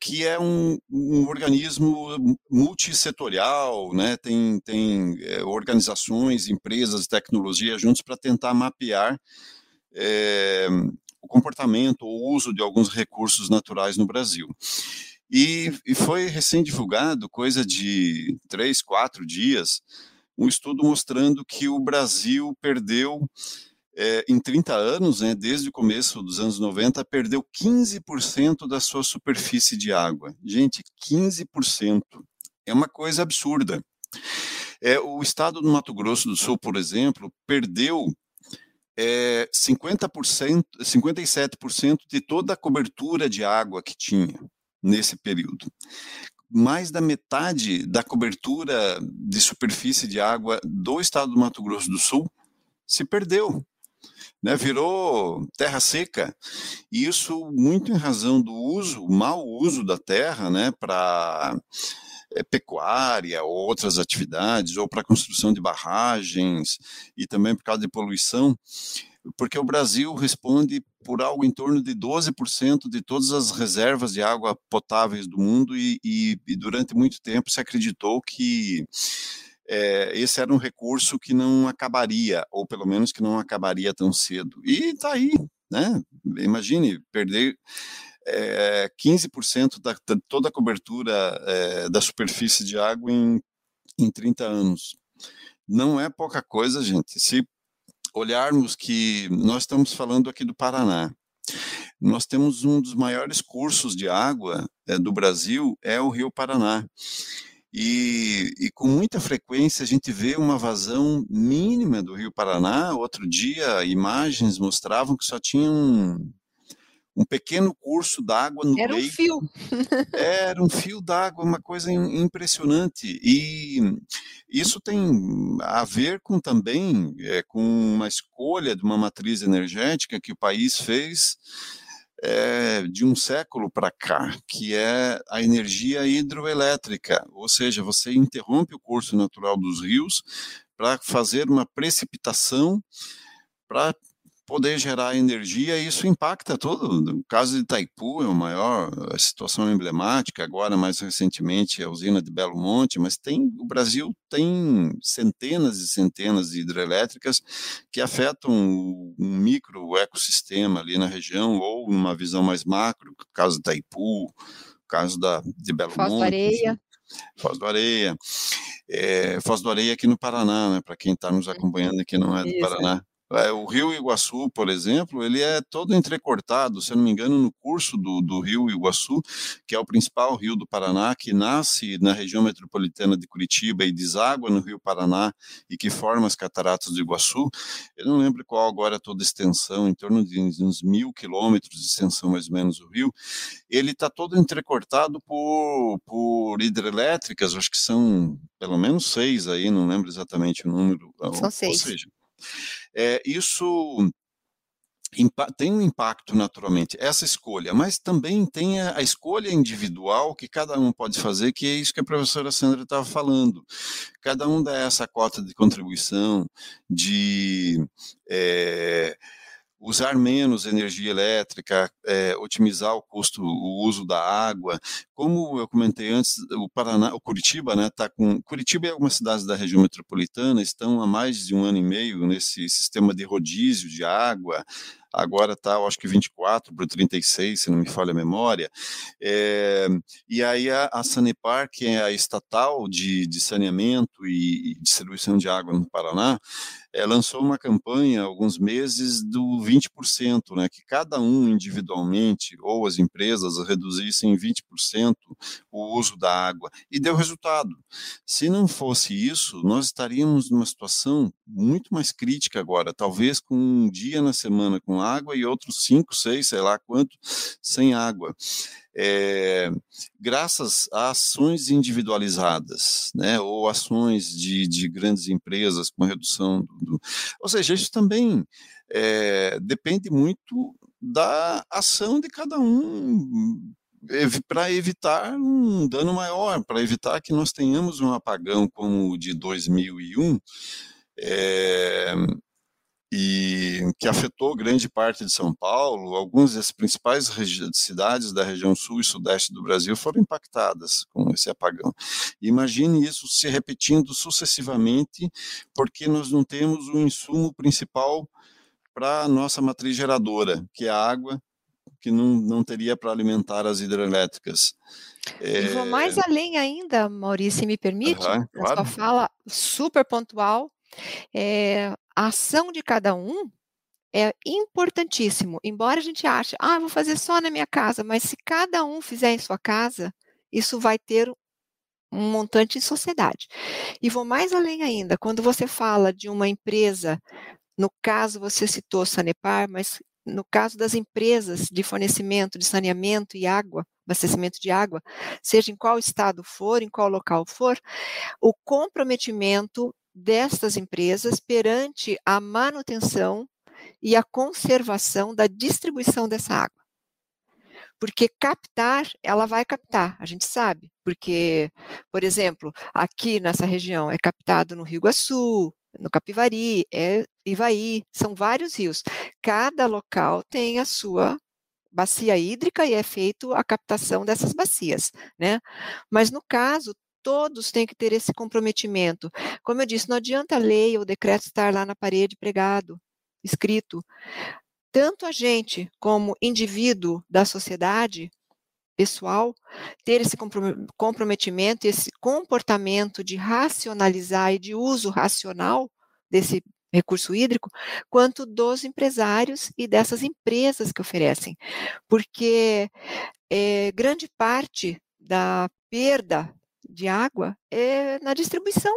que é um, um, organismo multissetorial, né? tem, tem é, organizações, empresas, tecnologia juntos para tentar mapear é, o comportamento ou uso de alguns recursos naturais no Brasil. E, e foi recém-divulgado, coisa de três, quatro dias, um estudo mostrando que o Brasil perdeu é, em 30 anos, né, desde o começo dos anos 90, perdeu 15% da sua superfície de água. Gente, 15%. É uma coisa absurda. É, o estado do Mato Grosso do Sul, por exemplo, perdeu é, 50%, 57% de toda a cobertura de água que tinha nesse período. Mais da metade da cobertura de superfície de água do estado do Mato Grosso do Sul se perdeu né, virou terra seca. E isso muito em razão do uso, mau uso da terra, né, para é, pecuária ou outras atividades, ou para construção de barragens, e também por causa de poluição, porque o Brasil responde por algo em torno de 12% de todas as reservas de água potáveis do mundo, e, e, e durante muito tempo se acreditou que é, esse era um recurso que não acabaria, ou pelo menos que não acabaria tão cedo. E está aí, né? Imagine perder é, 15% da, da, toda a cobertura é, da superfície de água em, em 30 anos. Não é pouca coisa, gente. Se olharmos que nós estamos falando aqui do Paraná, nós temos um dos maiores cursos de água é, do Brasil, é o Rio Paraná. E, e, com muita frequência a gente vê uma vazão mínima do Rio Paraná. Outro dia, imagens mostravam que só tinha um, um pequeno curso d'água no Era leito. um fio. Era um fio d'água, uma coisa impressionante. E isso tem a ver com também é, com uma escolha de uma matriz energética que o país fez é, de um século para cá, que é a energia hidroelétrica, ou seja, você interrompe o curso natural dos rios para fazer uma precipitação para poder gerar energia, e isso impacta todo. O caso de Itaipu é o maior, a situação emblemática, agora mais recentemente a usina de Belo Monte, mas tem o Brasil tem centenas e centenas de hidrelétricas que afetam um micro ecossistema ali na região, ou uma visão mais macro, o caso de Itaipu, caso da, de Belo Foz Monte. Do Areia. Foz do Areia. É, Foz do Areia aqui no Paraná, né, para quem está nos uhum. acompanhando aqui não é do Isso. Paraná. É, o Rio Iguaçu, por exemplo, ele é todo entrecortado, se não me engano, no curso do, do Rio Iguaçu, que é o principal rio do Paraná, que nasce na região metropolitana de Curitiba e deságua no Rio Paraná e que forma as cataratas do Iguaçu. Eu não lembro qual agora toda a extensão, em torno de uns mil quilômetros de extensão mais ou menos o rio. Ele está todo entrecortado por, por hidrelétricas, acho que são pelo menos seis aí, não lembro exatamente o número. São seis. Ou seja, é, isso tem um impacto naturalmente, essa escolha, mas também tem a, a, escolha individual que cada um pode fazer, que é isso que a professora Sandra estava falando. Cada um dá essa cota de contribuição, de é, usar menos energia elétrica, é, otimizar o custo, o uso da água. Como eu comentei antes, o Paraná, o Curitiba, né, tá com Curitiba e algumas cidades da região metropolitana estão há mais de um ano e meio nesse sistema de rodízio de água agora está, acho que 24 para 36, se não me falha a memória. É, e aí a, a, Sanepar, que é a estatal de, de saneamento e, e distribuição de água no Paraná, é, lançou uma campanha há alguns meses do 20%, né, que cada um individualmente ou as empresas reduzissem 20% o uso da água e deu resultado. Se não fosse isso, nós estaríamos numa situação muito mais crítica agora, talvez com um dia na semana com água e outros cinco, seis, sei lá quanto, sem água. É, graças a ações individualizadas, né, ou ações de, de grandes empresas com redução do, do, ou seja, isso também é, depende muito da ação de cada um para evitar um dano maior, para evitar que nós tenhamos um apagão como o de 2001, é, e que afetou grande parte de São Paulo. Algumas das principais cidades da região sul e sudeste do Brasil foram impactadas com esse apagão. Imagine isso se repetindo sucessivamente, porque nós não temos o insumo principal para a nossa matriz geradora, que é a água, que não, não teria para alimentar as hidrelétricas. É... vou mais além ainda, Maurício, se me permite, uhum, claro. sua fala super pontual. É, a ação de cada um é importantíssimo. Embora a gente ache, ah, vou fazer só na minha casa, mas se cada um fizer em sua casa, isso vai ter um montante em sociedade. E vou mais além ainda, quando você fala de uma empresa, no caso você citou Sanepar, mas no caso das empresas de fornecimento de saneamento e água, abastecimento de água, seja em qual estado for, em qual local for, o comprometimento destas empresas perante a manutenção e a conservação da distribuição dessa água. Porque captar, ela vai captar, a gente sabe, porque, por exemplo, aqui nessa região é captado no Rio Iguaçu, no Capivari, é Ivaí, são vários rios. Cada local tem a sua bacia hídrica e é feito a captação dessas bacias, né? Mas no caso, todos têm que ter esse comprometimento. Como eu disse, não adianta a lei ou o decreto estar lá na parede pregado, escrito. Tanto a gente, como indivíduo da sociedade, pessoal, ter esse comprometimento, esse comportamento de racionalizar e de uso racional desse recurso hídrico, quanto dos empresários e dessas empresas que oferecem. Porque é, grande parte da perda de água é na distribuição.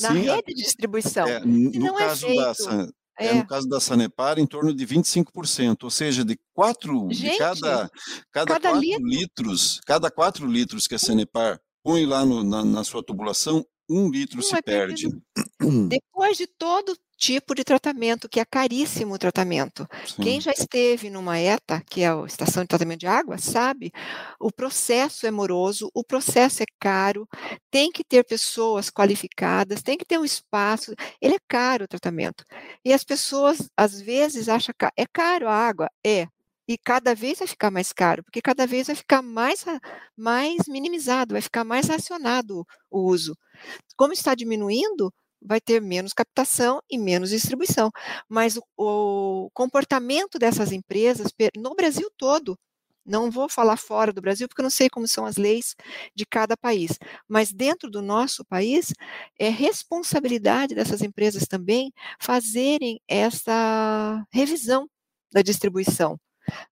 Na Sim, rede de distribuição. É, no, é caso é da, é. no caso da Sanepar, em torno de 25%, ou seja, de quatro, Gente, de cada, cada, cada quatro litro. litros, cada quatro litros que a Sanepar põe lá no, na, na, sua tubulação, um litro Não se é perde. Depois de todo tipo de tratamento, que é caríssimo o tratamento. Sim. Quem já esteve numa ETA, que é a estação de tratamento de água, sabe, o processo é moroso, o processo é caro, tem que ter pessoas qualificadas, tem que ter um espaço, ele é caro o tratamento. E as pessoas, às vezes, acham que é caro a água? É, e cada vez vai ficar mais caro, porque cada vez vai ficar mais, mais minimizado, vai ficar mais racionado o uso. Como está diminuindo, vai ter menos captação e menos distribuição. Mas o, o comportamento dessas empresas no Brasil todo, não vou falar fora do Brasil, porque eu não sei como são as leis de cada país, mas dentro do nosso país, é responsabilidade dessas empresas também fazerem essa revisão da distribuição,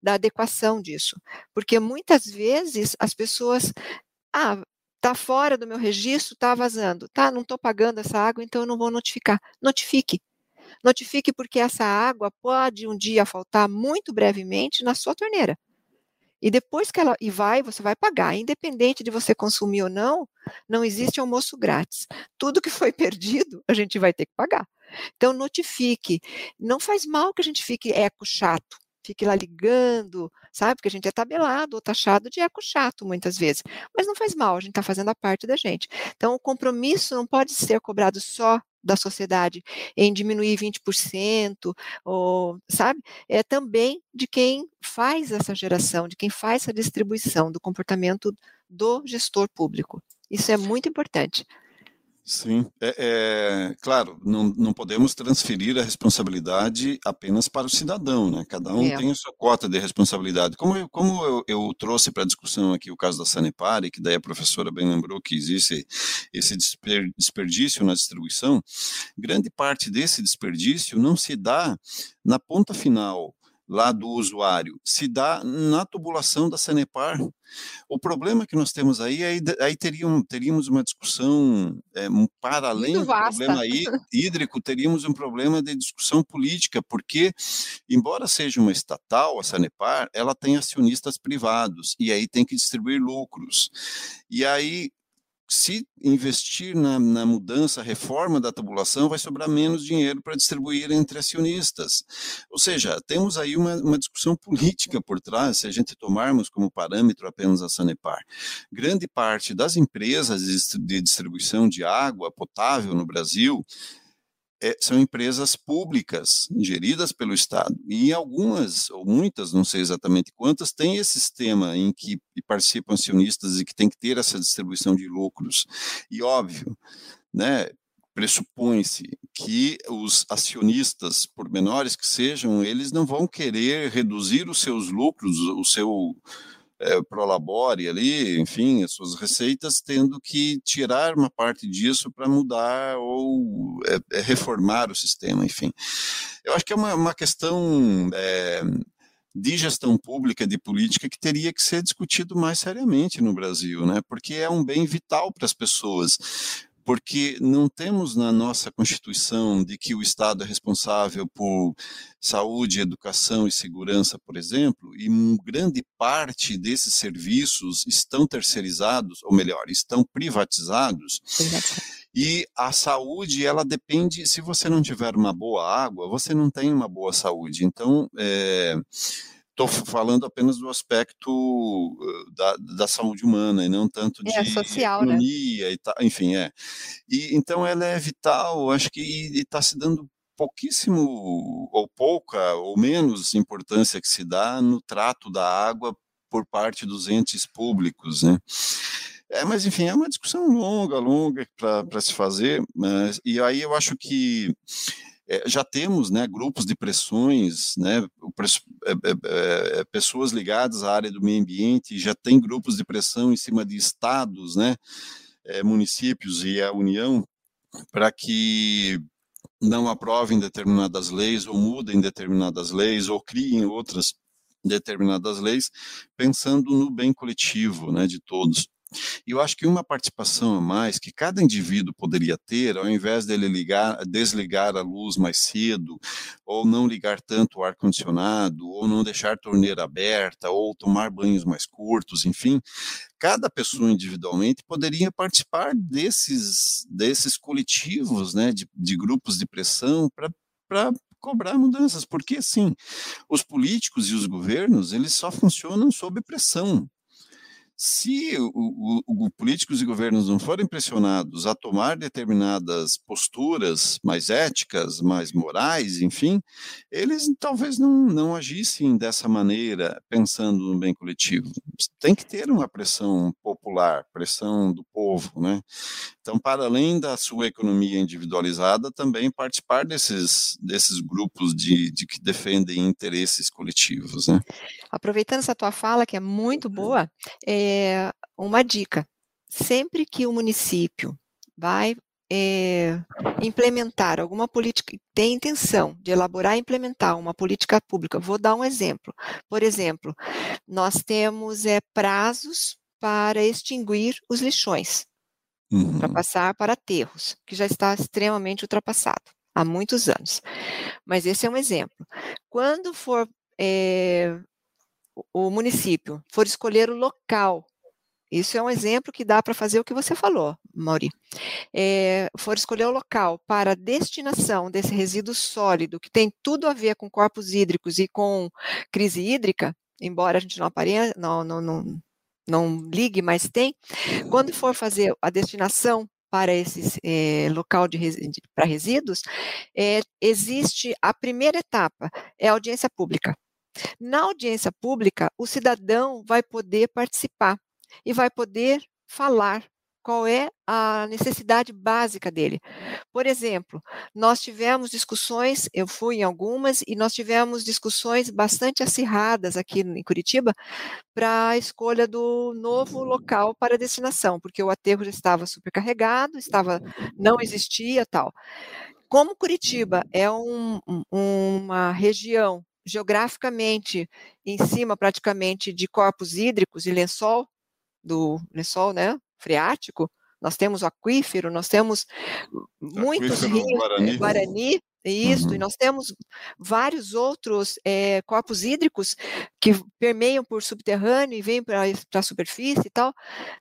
da adequação disso. Porque muitas vezes as pessoas. Ah, Está fora do meu registro, está vazando. Tá, não estou pagando essa água, então eu não vou notificar. Notifique. Notifique porque essa água pode um dia faltar muito brevemente na sua torneira. E depois que ela e vai, você vai pagar, independente de você consumir ou não, não existe almoço grátis. Tudo que foi perdido, a gente vai ter que pagar. Então notifique. Não faz mal que a gente fique eco chato fique lá ligando, sabe? Porque a gente é tabelado ou taxado de eco chato muitas vezes. Mas não faz mal, a gente está fazendo a parte da gente. Então, o compromisso não pode ser cobrado só da sociedade em diminuir 20%, ou, sabe? É também de quem faz essa geração, de quem faz essa distribuição do comportamento do gestor público. Isso é muito importante. Sim, é, é, claro, não, não podemos transferir a responsabilidade apenas para o cidadão, né? Cada um é. tem a sua cota de responsabilidade. Como eu, como eu, eu trouxe para a discussão aqui o caso da Sanepar, e que daí a professora bem lembrou que existe esse desperdício na distribuição, grande parte desse desperdício não se dá na ponta final, lá do usuário se dá na tubulação da Sanepar. O problema que nós temos aí, aí, aí teríamos, teríamos uma discussão é, para além do problema hídrico, teríamos um problema de discussão política, porque, embora seja uma estatal, a Sanepar, ela tem acionistas privados, e aí tem que distribuir lucros. E aí se investir na, na, mudança, reforma da tabulação, vai sobrar menos dinheiro para distribuir entre acionistas. Ou seja, temos aí uma, uma, discussão política por trás, se a gente tomarmos como parâmetro apenas a Sanepar. Grande parte das empresas de distribuição de água potável no Brasil é, são empresas públicas, geridas pelo Estado. E algumas, ou muitas, não sei exatamente quantas, têm esse sistema em que participam acionistas e que tem que ter essa distribuição de lucros. E óbvio, né, pressupõe-se que os acionistas, por menores que sejam, eles não vão querer reduzir os seus lucros, o seu é, prolabore ali, enfim, as suas receitas, tendo que tirar uma parte disso para mudar ou é, é, reformar o sistema, enfim. Eu acho que é uma, uma questão de gestão pública, de política, que teria que ser discutido mais seriamente no Brasil, né? porque é um bem vital para as pessoas porque não temos na nossa Constituição de que o Estado é responsável por saúde, educação e segurança, por exemplo, e grande parte desses serviços estão terceirizados, ou melhor, estão privatizados. E a saúde, ela depende, se você não tiver uma boa água, você não tem uma boa saúde. Então, é, estou falando apenas do aspecto da, da, saúde humana e não tanto de é, social, né? economia né? e tal, enfim, é. E então ela é vital, acho que está se dando pouquíssimo ou pouca ou menos importância que se dá no trato da água por parte dos entes públicos, né? É, mas enfim, é uma discussão longa, longa para se fazer, mas, e aí eu acho que é, já temos né, grupos de pressões, né, é, é, é, pessoas ligadas à área do meio ambiente, já tem grupos de pressão em cima de estados, né, é, municípios e a União, para que não aprovem determinadas leis ou mudem determinadas leis ou criem outras determinadas leis, pensando no bem coletivo né, de todos. E eu acho que uma participação a mais que cada indivíduo poderia ter, ao invés dele ligar, desligar a luz mais cedo, ou não ligar tanto o ar-condicionado, ou não deixar a torneira aberta, ou tomar banhos mais curtos, enfim, cada pessoa individualmente poderia participar desses, desses coletivos, né, de, de grupos de pressão para cobrar mudanças, porque assim, os políticos e os governos, eles só funcionam sob pressão. Se o, o, o, políticos e governos não forem pressionados a tomar determinadas posturas mais éticas, mais morais, enfim, eles talvez não, não agissem dessa maneira, pensando no bem coletivo. Tem que ter uma pressão popular, pressão do povo, né? Então, para além da sua economia individualizada, também participar desses, desses grupos de, de que defendem interesses coletivos, né? Aproveitando essa tua fala, que é muito boa, é, é, uma dica: sempre que o município vai é, implementar alguma política, tem intenção de elaborar e implementar uma política pública, vou dar um exemplo. Por exemplo, nós temos é, prazos para extinguir os lixões, uhum. para passar para aterros, que já está extremamente ultrapassado há muitos anos. Mas esse é um exemplo. Quando for é, o município for escolher o local, isso é um exemplo que dá para fazer o que você falou, Mauri. É, for escolher o local para destinação desse resíduo sólido, que tem tudo a ver com corpos hídricos e com crise hídrica, embora a gente não apareça, não, não, não, não ligue, mas tem. Quando for fazer a destinação para esse é, local de, de para resíduos, é, existe a primeira etapa, é a audiência pública. Na audiência pública, o cidadão vai poder participar e vai poder falar qual é a necessidade básica dele. Por exemplo, nós tivemos discussões, eu fui em algumas, e nós tivemos discussões bastante acirradas aqui em Curitiba para a escolha do novo local para destinação, porque o aterro já estava supercarregado, estava, não existia tal. Como Curitiba é um, uma região geograficamente em cima praticamente de corpos hídricos e lençol, do lençol, né, freático, nós temos o aquífero, nós temos muitos rios, eh, Guarani, Guarani isso, uhum. e nós temos vários outros é, corpos hídricos que permeiam por subterrâneo e vêm para a superfície e tal,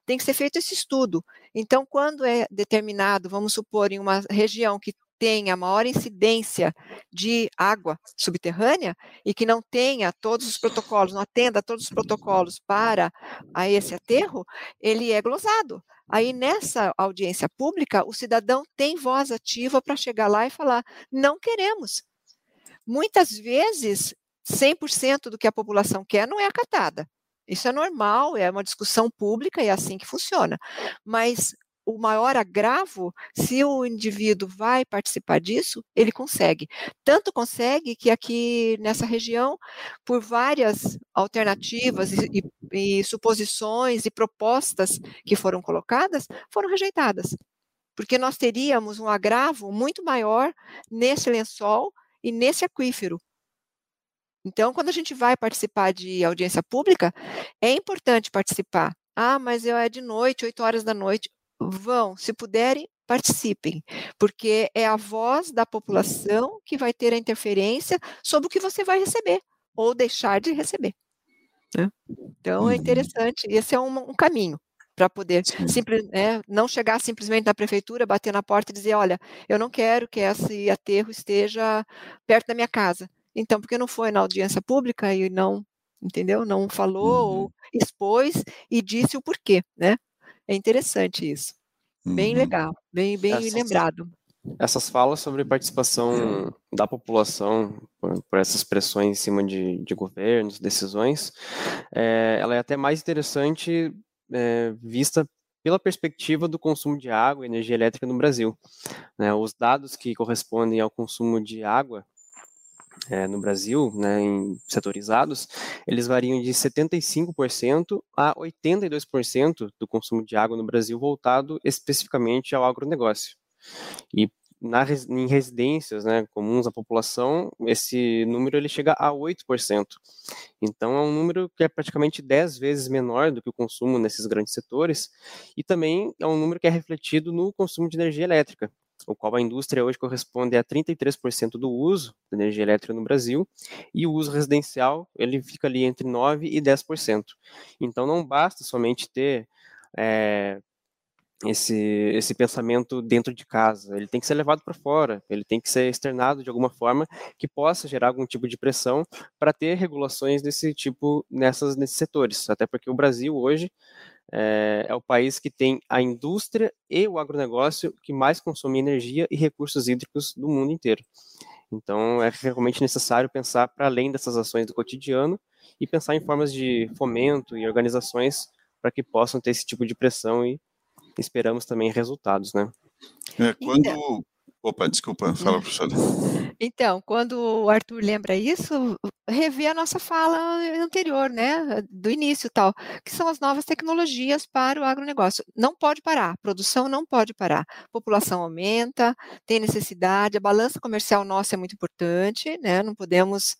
tem que ser feito esse estudo. Então, quando é determinado, vamos supor, em uma região que tenha maior incidência de água subterrânea e que não tenha todos os protocolos, não atenda todos os protocolos para a esse aterro, ele é glosado. Aí, nessa audiência pública, o cidadão tem voz ativa para chegar lá e falar: não queremos. Muitas vezes, 100% do que a população quer não é acatada. Isso é normal, é uma discussão pública e é assim que funciona. Mas o maior agravo, se o indivíduo vai participar disso, ele consegue. Tanto consegue que aqui nessa região, por várias alternativas e, e, e suposições e propostas que foram colocadas, foram rejeitadas. Porque nós teríamos um agravo muito maior nesse lençol e nesse aquífero. Então, quando a gente vai participar de audiência pública, é importante participar. Ah, mas eu é de noite, 8 horas da noite vão, se puderem, participem, porque é a voz da população que vai ter a interferência sobre o que você vai receber ou deixar de receber. Né? Então é uhum. interessante, esse é um, um caminho para poder simples, é, não chegar simplesmente na prefeitura, bater na porta e dizer, olha, eu não quero que esse aterro esteja perto da minha casa. Então, porque não foi na audiência pública e não, entendeu? Não falou uhum. ou expôs e disse o porquê, né? É interessante isso. Bem uhum. legal, bem, bem essas, lembrado. Essas falas sobre participação da população por, por essas pressões em cima de, de governos, decisões, é, ela é até mais interessante é, vista pela perspectiva do consumo de água e energia elétrica no Brasil. Né, os dados que correspondem ao consumo de água é, no Brasil, né, em setorizados, eles variam de 75% a 82% do consumo de água no Brasil voltado especificamente ao agronegócio. E na, em residências né, comuns à população, esse número ele chega a 8%. Então, é um número que é praticamente 10 vezes menor do que o consumo nesses grandes setores, e também é um número que é refletido no consumo de energia elétrica, o qual a indústria hoje corresponde a 33% do uso de energia elétrica no Brasil, e o uso residencial ele fica ali entre 9% e 10%. Então não basta somente ter é, esse, esse pensamento dentro de casa, ele tem que ser levado para fora, ele tem que ser externado de alguma forma que possa gerar algum tipo de pressão para ter regulações desse tipo nessas, nesses setores, até porque o Brasil hoje é, é, o país que tem a indústria e o agronegócio que mais consome energia e recursos hídricos do mundo inteiro. Então, é realmente necessário pensar para além dessas ações do cotidiano e pensar em formas de fomento e organizações para que possam ter esse tipo de pressão e esperamos também resultados, né? É, quando, então, Opa, desculpa, fala, professora. Então, quando o Arthur lembra isso, revê a nossa fala anterior, né, do início tal, que são as novas tecnologias para o agronegócio. Não pode parar, produção não pode parar. População aumenta, tem necessidade, a balança comercial nossa é muito importante, né, não podemos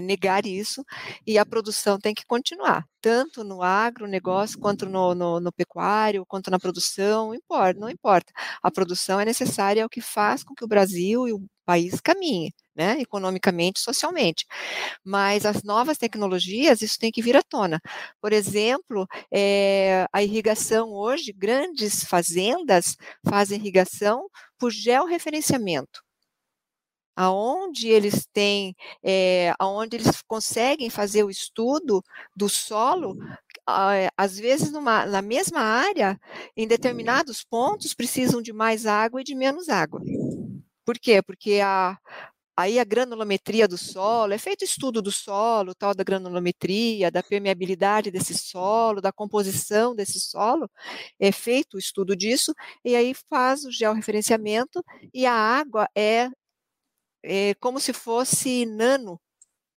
negar isso, e a produção tem que continuar, tanto no agronegócio, quanto no, no, no pecuário, quanto na produção, importa, não importa. A produção é necessária, é o que faz com que o Brasil e o país caminhe, né, economicamente, socialmente. Mas as novas tecnologias, isso tem que vir à tona. Por exemplo, é, a irrigação hoje, grandes fazendas fazem irrigação por georreferenciamento aonde eles têm, é, aonde eles conseguem fazer o estudo do solo às vezes numa, na mesma área, em determinados pontos, precisam de mais água e de menos água. Por quê? Porque a, Aí a granulometria do solo, é feito estudo do solo, tal da granulometria, da permeabilidade desse solo, da composição desse solo, é feito o estudo disso, e aí faz o georreferenciamento, e a água é, é como se fosse nano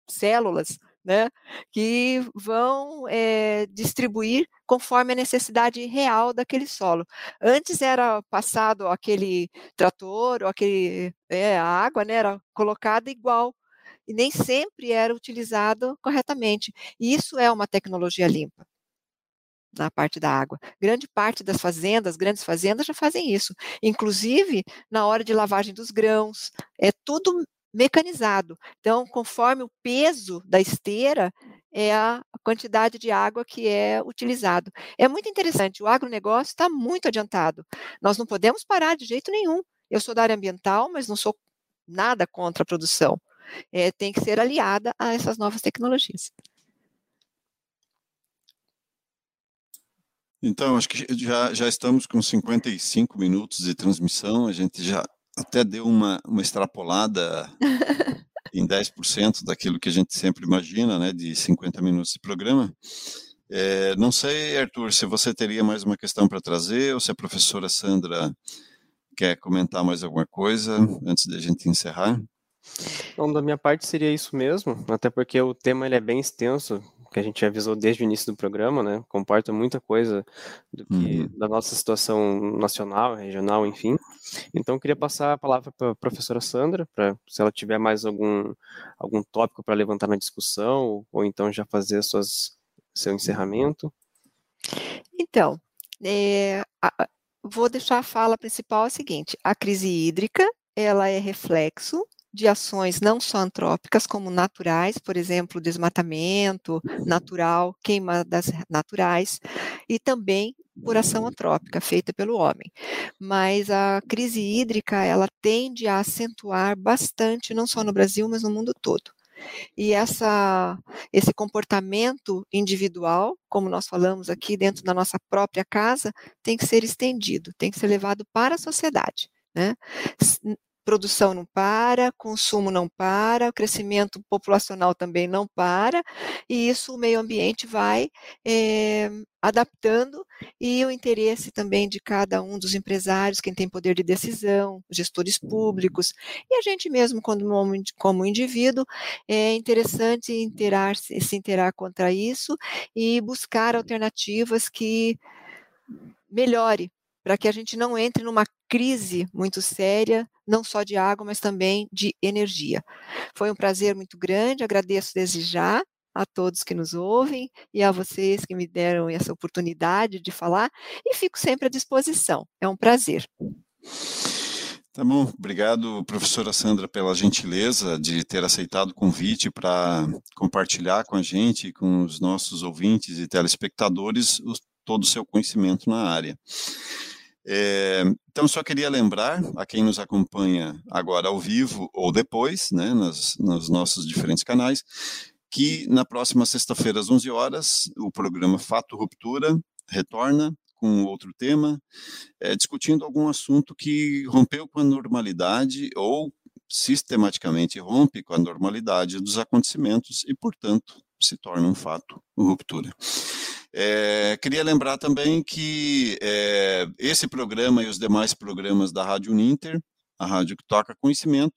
células né, que vão é, distribuir conforme a necessidade real daquele solo. Antes era passado aquele trator ou aquele é, a água, né, era colocada igual e nem sempre era utilizado corretamente. E isso é uma tecnologia limpa na parte da água. Grande parte das fazendas, grandes fazendas já fazem isso. Inclusive na hora de lavagem dos grãos, é tudo mecanizado. Então, conforme o peso da esteira, é a quantidade de água que é utilizado. É muito interessante, o agronegócio está muito adiantado. Nós não podemos parar de jeito nenhum. Eu sou da área ambiental, mas não sou nada contra a produção. É, tem que ser aliada a essas novas tecnologias. Então, acho que já, já estamos com 55 minutos de transmissão, a gente já até deu uma, uma extrapolada em 10% daquilo que a gente sempre imagina, né, de 50 minutos de programa. É, não sei, Arthur, se você teria mais uma questão para trazer ou se a professora Sandra quer comentar mais alguma coisa antes da gente encerrar. Bom, da minha parte seria isso mesmo, até porque o tema ele é bem extenso, que a gente avisou desde o início do programa, né? Comporta muita coisa do que, uhum. da nossa situação nacional, regional, enfim. Então, queria passar a palavra para a professora Sandra, para se ela tiver mais algum, algum tópico para levantar na discussão, ou, ou então já fazer suas, seu encerramento. Então, é, a, vou deixar a fala principal é a seguinte: a crise hídrica ela é reflexo de ações não só antrópicas, como naturais, por exemplo, desmatamento natural, queimadas naturais, e também por ação antrópica feita pelo homem. Mas a crise hídrica, ela tende a acentuar bastante, não só no Brasil, mas no mundo todo. E essa, esse comportamento individual, como nós falamos aqui dentro da nossa própria casa, tem que ser estendido, tem que ser levado para a sociedade. Né? Produção não para, consumo não para, o crescimento populacional também não para, e isso o meio ambiente vai é, adaptando e o interesse também de cada um dos empresários, quem tem poder de decisão, gestores públicos, e a gente mesmo, como, como indivíduo, é interessante interar, se interar contra isso e buscar alternativas que melhore para que a gente não entre numa crise muito séria, não só de água, mas também de energia. Foi um prazer muito grande, agradeço desde já a todos que nos ouvem e a vocês que me deram essa oportunidade de falar e fico sempre à disposição. É um prazer. Tá bom, obrigado, professora Sandra, pela gentileza de ter aceitado o convite para compartilhar com a gente, com os nossos ouvintes e telespectadores, todo o seu conhecimento na área. É, então, só queria lembrar a quem nos acompanha agora ao vivo ou depois, né, nas, nos nossos diferentes canais, que na próxima sexta-feira, às 11 horas, o programa Fato Ruptura retorna com outro tema, é, discutindo algum assunto que rompeu com a normalidade ou sistematicamente rompe com a normalidade dos acontecimentos e, portanto, se torna um fato ruptura. É, queria lembrar também que é, esse programa e os demais programas da Rádio Uninter, a rádio que toca conhecimento,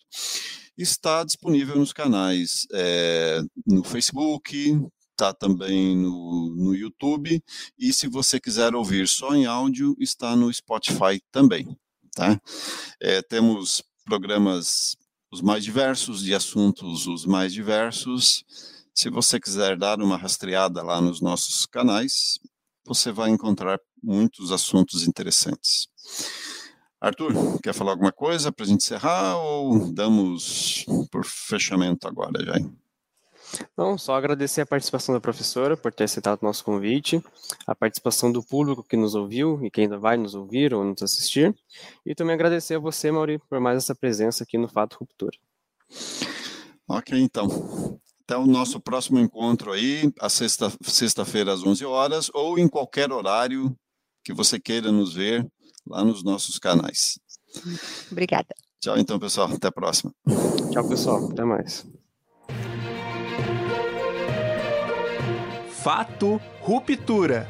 está disponível nos canais é, no Facebook, está também no, no YouTube, e se você quiser ouvir só em áudio, está no Spotify também. Tá? É, temos programas os mais diversos, de assuntos os mais diversos, se você quiser dar uma rastreada lá nos nossos canais, você vai encontrar muitos assuntos interessantes. Arthur, quer falar alguma coisa para a gente encerrar ou damos por fechamento agora, já? Não, só agradecer a participação da professora por ter aceitado o nosso convite, a participação do público que nos ouviu e que ainda vai nos ouvir ou nos assistir, e também agradecer a você, Mauri, por mais essa presença aqui no Fato Ruptura. Ok, então. Até o nosso próximo encontro aí, a sexta, sexta-feira às 11 horas, ou em qualquer horário que você queira nos ver lá nos nossos canais. Obrigada. Tchau, então, pessoal. Até a próxima. Tchau, pessoal. Até mais. Fato Ruptura.